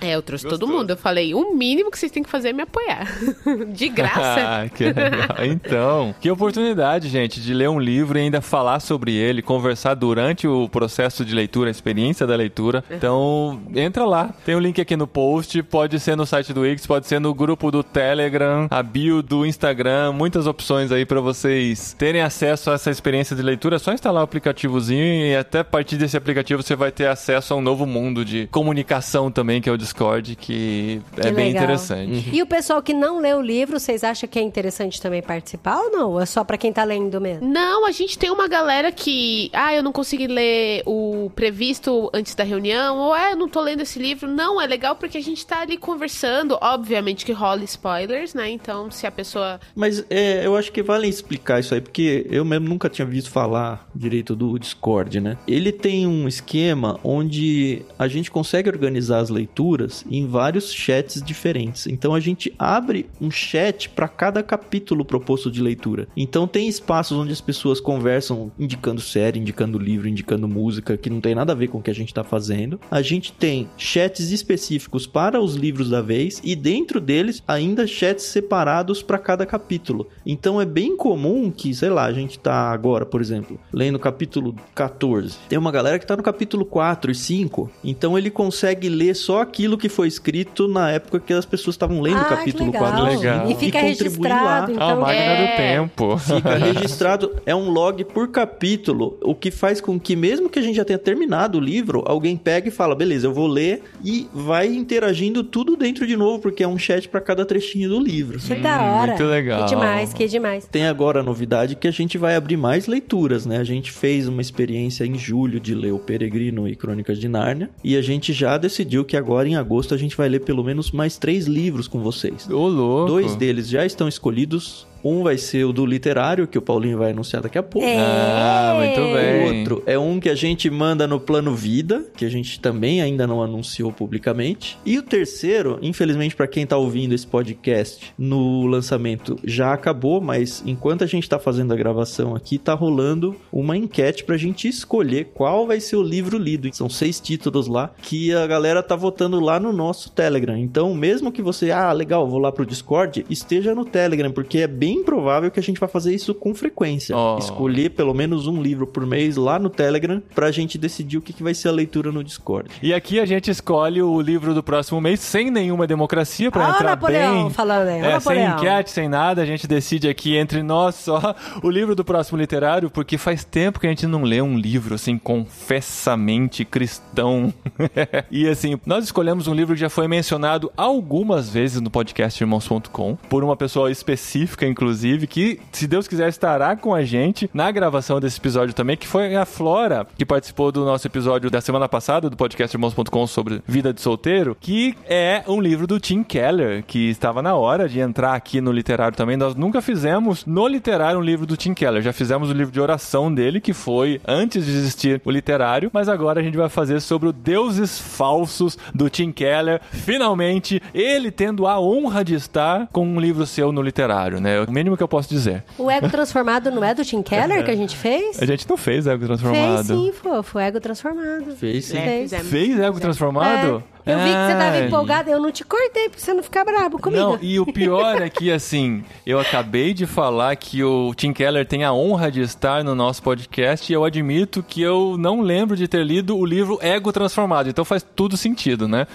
é, eu trouxe todo mundo. Eu falei, o mínimo que vocês têm que fazer é me apoiar. <laughs> De graça. <laughs> Ah, que legal. Então, que oportunidade, gente, de ler um livro e ainda falar sobre ele, conversar durante o processo de leitura, a experiência da leitura. Então, entra lá. Tem o link aqui no post, pode ser no site do Wix, pode ser no grupo do Telegram, a bio do Instagram, muitas opções aí pra vocês terem acesso a essa experiência de leitura. É só instalar o aplicativozinho e até a partir desse aplicativo você vai ter acesso a um novo mundo de comunicação também, que é o Discord, que é Que bem legal. interessante. E o pessoal que não lê o livro, vocês acham que é interessante também participar ou não? Ou é só pra quem tá lendo mesmo? Não, a gente tem uma galera que, ah, eu não consegui ler o previsto antes da reunião, ou ah, eu não tô lendo esse livro. Não, é legal porque a gente tá ali conversando. Obviamente que rola spoilers, né? Então, se a pessoa. Mas é, eu acho que vale explicar isso aí, porque eu mesmo nunca tinha visto falar direito do Discord, né? Ele tem um esquema onde a gente consegue organizar as leituras em vários chats diferentes. Então a gente abre um chat para cada capítulo proposto de leitura. Então tem espaços onde as pessoas conversam indicando série, indicando livro, indicando música, que não tem nada a ver com o que a gente tá fazendo. A gente tem chats específicos para os livros da vez e dentro deles ainda chats separados para cada capítulo. Então é bem comum que, sei lá, a gente tá agora, por exemplo, lendo o capítulo 14. Tem uma galera que tá no capítulo 4 e 5, então ele consegue ler só aquilo que foi escrito na época que as pessoas estavam lendo o ah, que capítulo legal. 4 Legal. E fica E contribui lá. registrado, A então... máquina É. do tempo. Fica <laughs> registrado, é um log por capítulo, o que faz com que, mesmo que a gente já tenha terminado o livro, alguém pega e fala, beleza, eu vou ler e vai interagindo tudo dentro de novo, porque é um chat para cada trechinho do livro. Que da hora. muito legal. Que demais, que demais. Tem agora a novidade que a gente vai abrir mais leituras, né? A gente fez uma experiência em julho de ler O Peregrino e Crônicas de Nárnia, e a gente já decidiu que agora em agosto a gente vai ler pelo menos mais três livros com vocês. Ô, louco. Dois deles já estão escolhidos. Um vai ser o do literário, que o Paulinho vai anunciar daqui a pouco. É. Ah, muito O bem. outro é um que a gente manda no plano vida, que a gente também ainda não anunciou publicamente. E o terceiro, infelizmente para quem tá ouvindo esse podcast no lançamento já acabou, mas enquanto a gente tá fazendo a gravação aqui, tá rolando uma enquete pra gente escolher qual vai ser o livro lido. São seis títulos lá que a galera tá votando lá no nosso Telegram. Então, mesmo que você, ah, legal, vou lá pro Discord, esteja no Telegram, porque é bem provável que a gente vai fazer isso com frequência. Oh. Escolher pelo menos um livro por mês lá no Telegram pra gente decidir o que, que vai ser a leitura no Discord. E aqui a gente escolhe o livro do próximo mês sem nenhuma democracia pra o entrar Napoleão bem. falando aí, olha o É, sem Napoleão. enquete, sem nada, a gente decide aqui entre nós só o livro do próximo literário, porque faz tempo que a gente não lê um livro assim confessamente cristão. <laughs> e assim, nós escolhemos um livro que já foi mencionado algumas vezes no podcast irmãos.com por uma pessoa específica, inclusive, que, se Deus quiser, estará com a gente na gravação desse episódio também, que foi a Flora, que participou do nosso episódio da semana passada do podcast irmãos.com sobre vida de solteiro, que é um livro do Tim Keller, que estava na hora de entrar aqui no literário também. Nós nunca fizemos no literário um livro do Tim Keller, já fizemos o livro de oração dele, que foi antes de existir o literário, mas agora a gente vai fazer sobre o Deuses Falsos do Tim Keller. Finalmente, ele tendo a honra de estar com um livro seu no literário, né? O mínimo que eu posso dizer. O ego <laughs> transformado não é do Tim Keller que a gente fez? A gente não fez ego transformado. Fez sim, fofo. O ego transformado. Fez sim. É, Fez. Fez ego transformado? É. Eu vi que você tava Ai. empolgado, eu não te cortei pra você não ficar brabo comigo. Não, e o pior é que, assim, eu acabei de falar que o Tim Keller tem a honra de estar no nosso podcast e eu admito que eu não lembro de ter lido o livro Ego Transformado, então faz tudo sentido, né?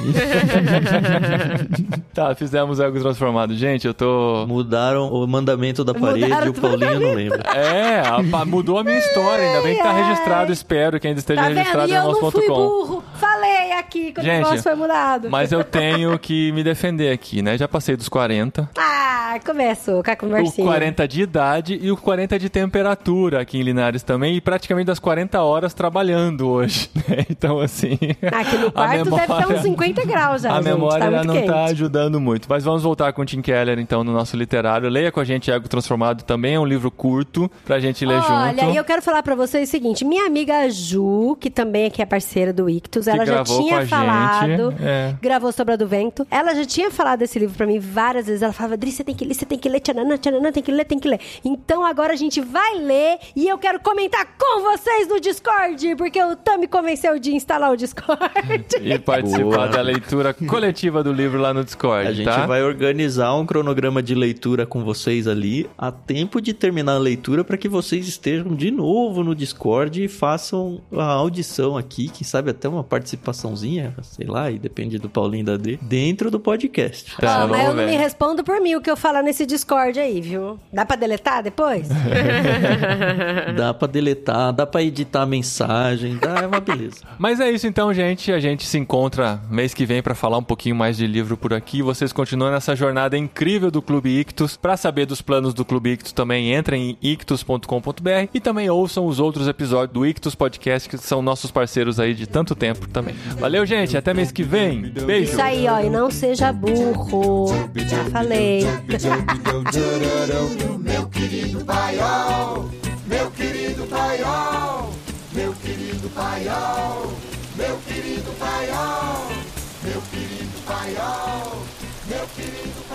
<laughs> tá, fizemos Ego Transformado. Gente, eu tô... Mudaram o mandamento da parede Mudaram e o Paulinho não lembra. É, a- mudou a minha história, ainda bem que tá registrado, espero que ainda esteja Tá vendo? registrado E eu não fui nosso.com. burro. Falei aqui quando o Gente, negócio foi mudado. Mas eu tenho que me defender aqui, né? Já passei dos 40. Ah, começou com a O conversinha. 40 de idade e o 40 de temperatura aqui em Linares também, e praticamente das 40 horas trabalhando hoje, <laughs> né? Então, assim. Aqui no quarto deve estar uns 50 graus já, A gente. memória tá já muito não quente. tá ajudando muito. Mas vamos voltar com o Tim Keller, então, no nosso literário. Leia com a gente Ego Transformado também, é um livro curto pra gente ler Olha, junto. e eu quero falar pra vocês o seguinte: minha amiga Ju, que também aqui é parceira do Ictus, ela já tinha falado, gente, é. gravou Sobra do Vento. Ela já tinha falado desse livro pra mim várias vezes. Ela falava, Adri, você tem que ler, você tem que ler, tchananã, tchananã, tem que ler, tem que ler. Então agora a gente vai ler e eu quero comentar com vocês no Discord, porque o Tam me convenceu de instalar o Discord. E participar Boa. da leitura coletiva do livro lá no Discord, A gente tá? vai organizar um cronograma de leitura com vocês ali a tempo de terminar a leitura para que vocês estejam de novo no Discord e façam a audição aqui, quem sabe até uma participaçãozinha, sei lá, e depende do Paulinho da Adri, dentro do podcast. Tá, Ó, mas eu não me respondo por mim o que eu falar nesse Discord aí, viu? Dá pra deletar depois? <laughs> Dá pra deletar, dá pra editar a mensagem, dá, é uma beleza. <laughs> Mas é isso então, gente. A gente se encontra mês que vem pra falar um pouquinho mais de livro por aqui. Vocês continuam nessa jornada incrível do Clube Ictus. Pra saber dos planos do Clube Ictus também entrem em ictus.com.br e também ouçam os outros episódios do Ictus Podcast que são nossos parceiros aí de tanto tempo também. Valeu, gente. Até mês que vem. Beijo. Isso aí, ó, e não seja burro. Já falei. <laughs> Meu querido paiol, meu querido paiol, meu querido paiol, meu querido paiol, meu querido paiol, meu querido paiol.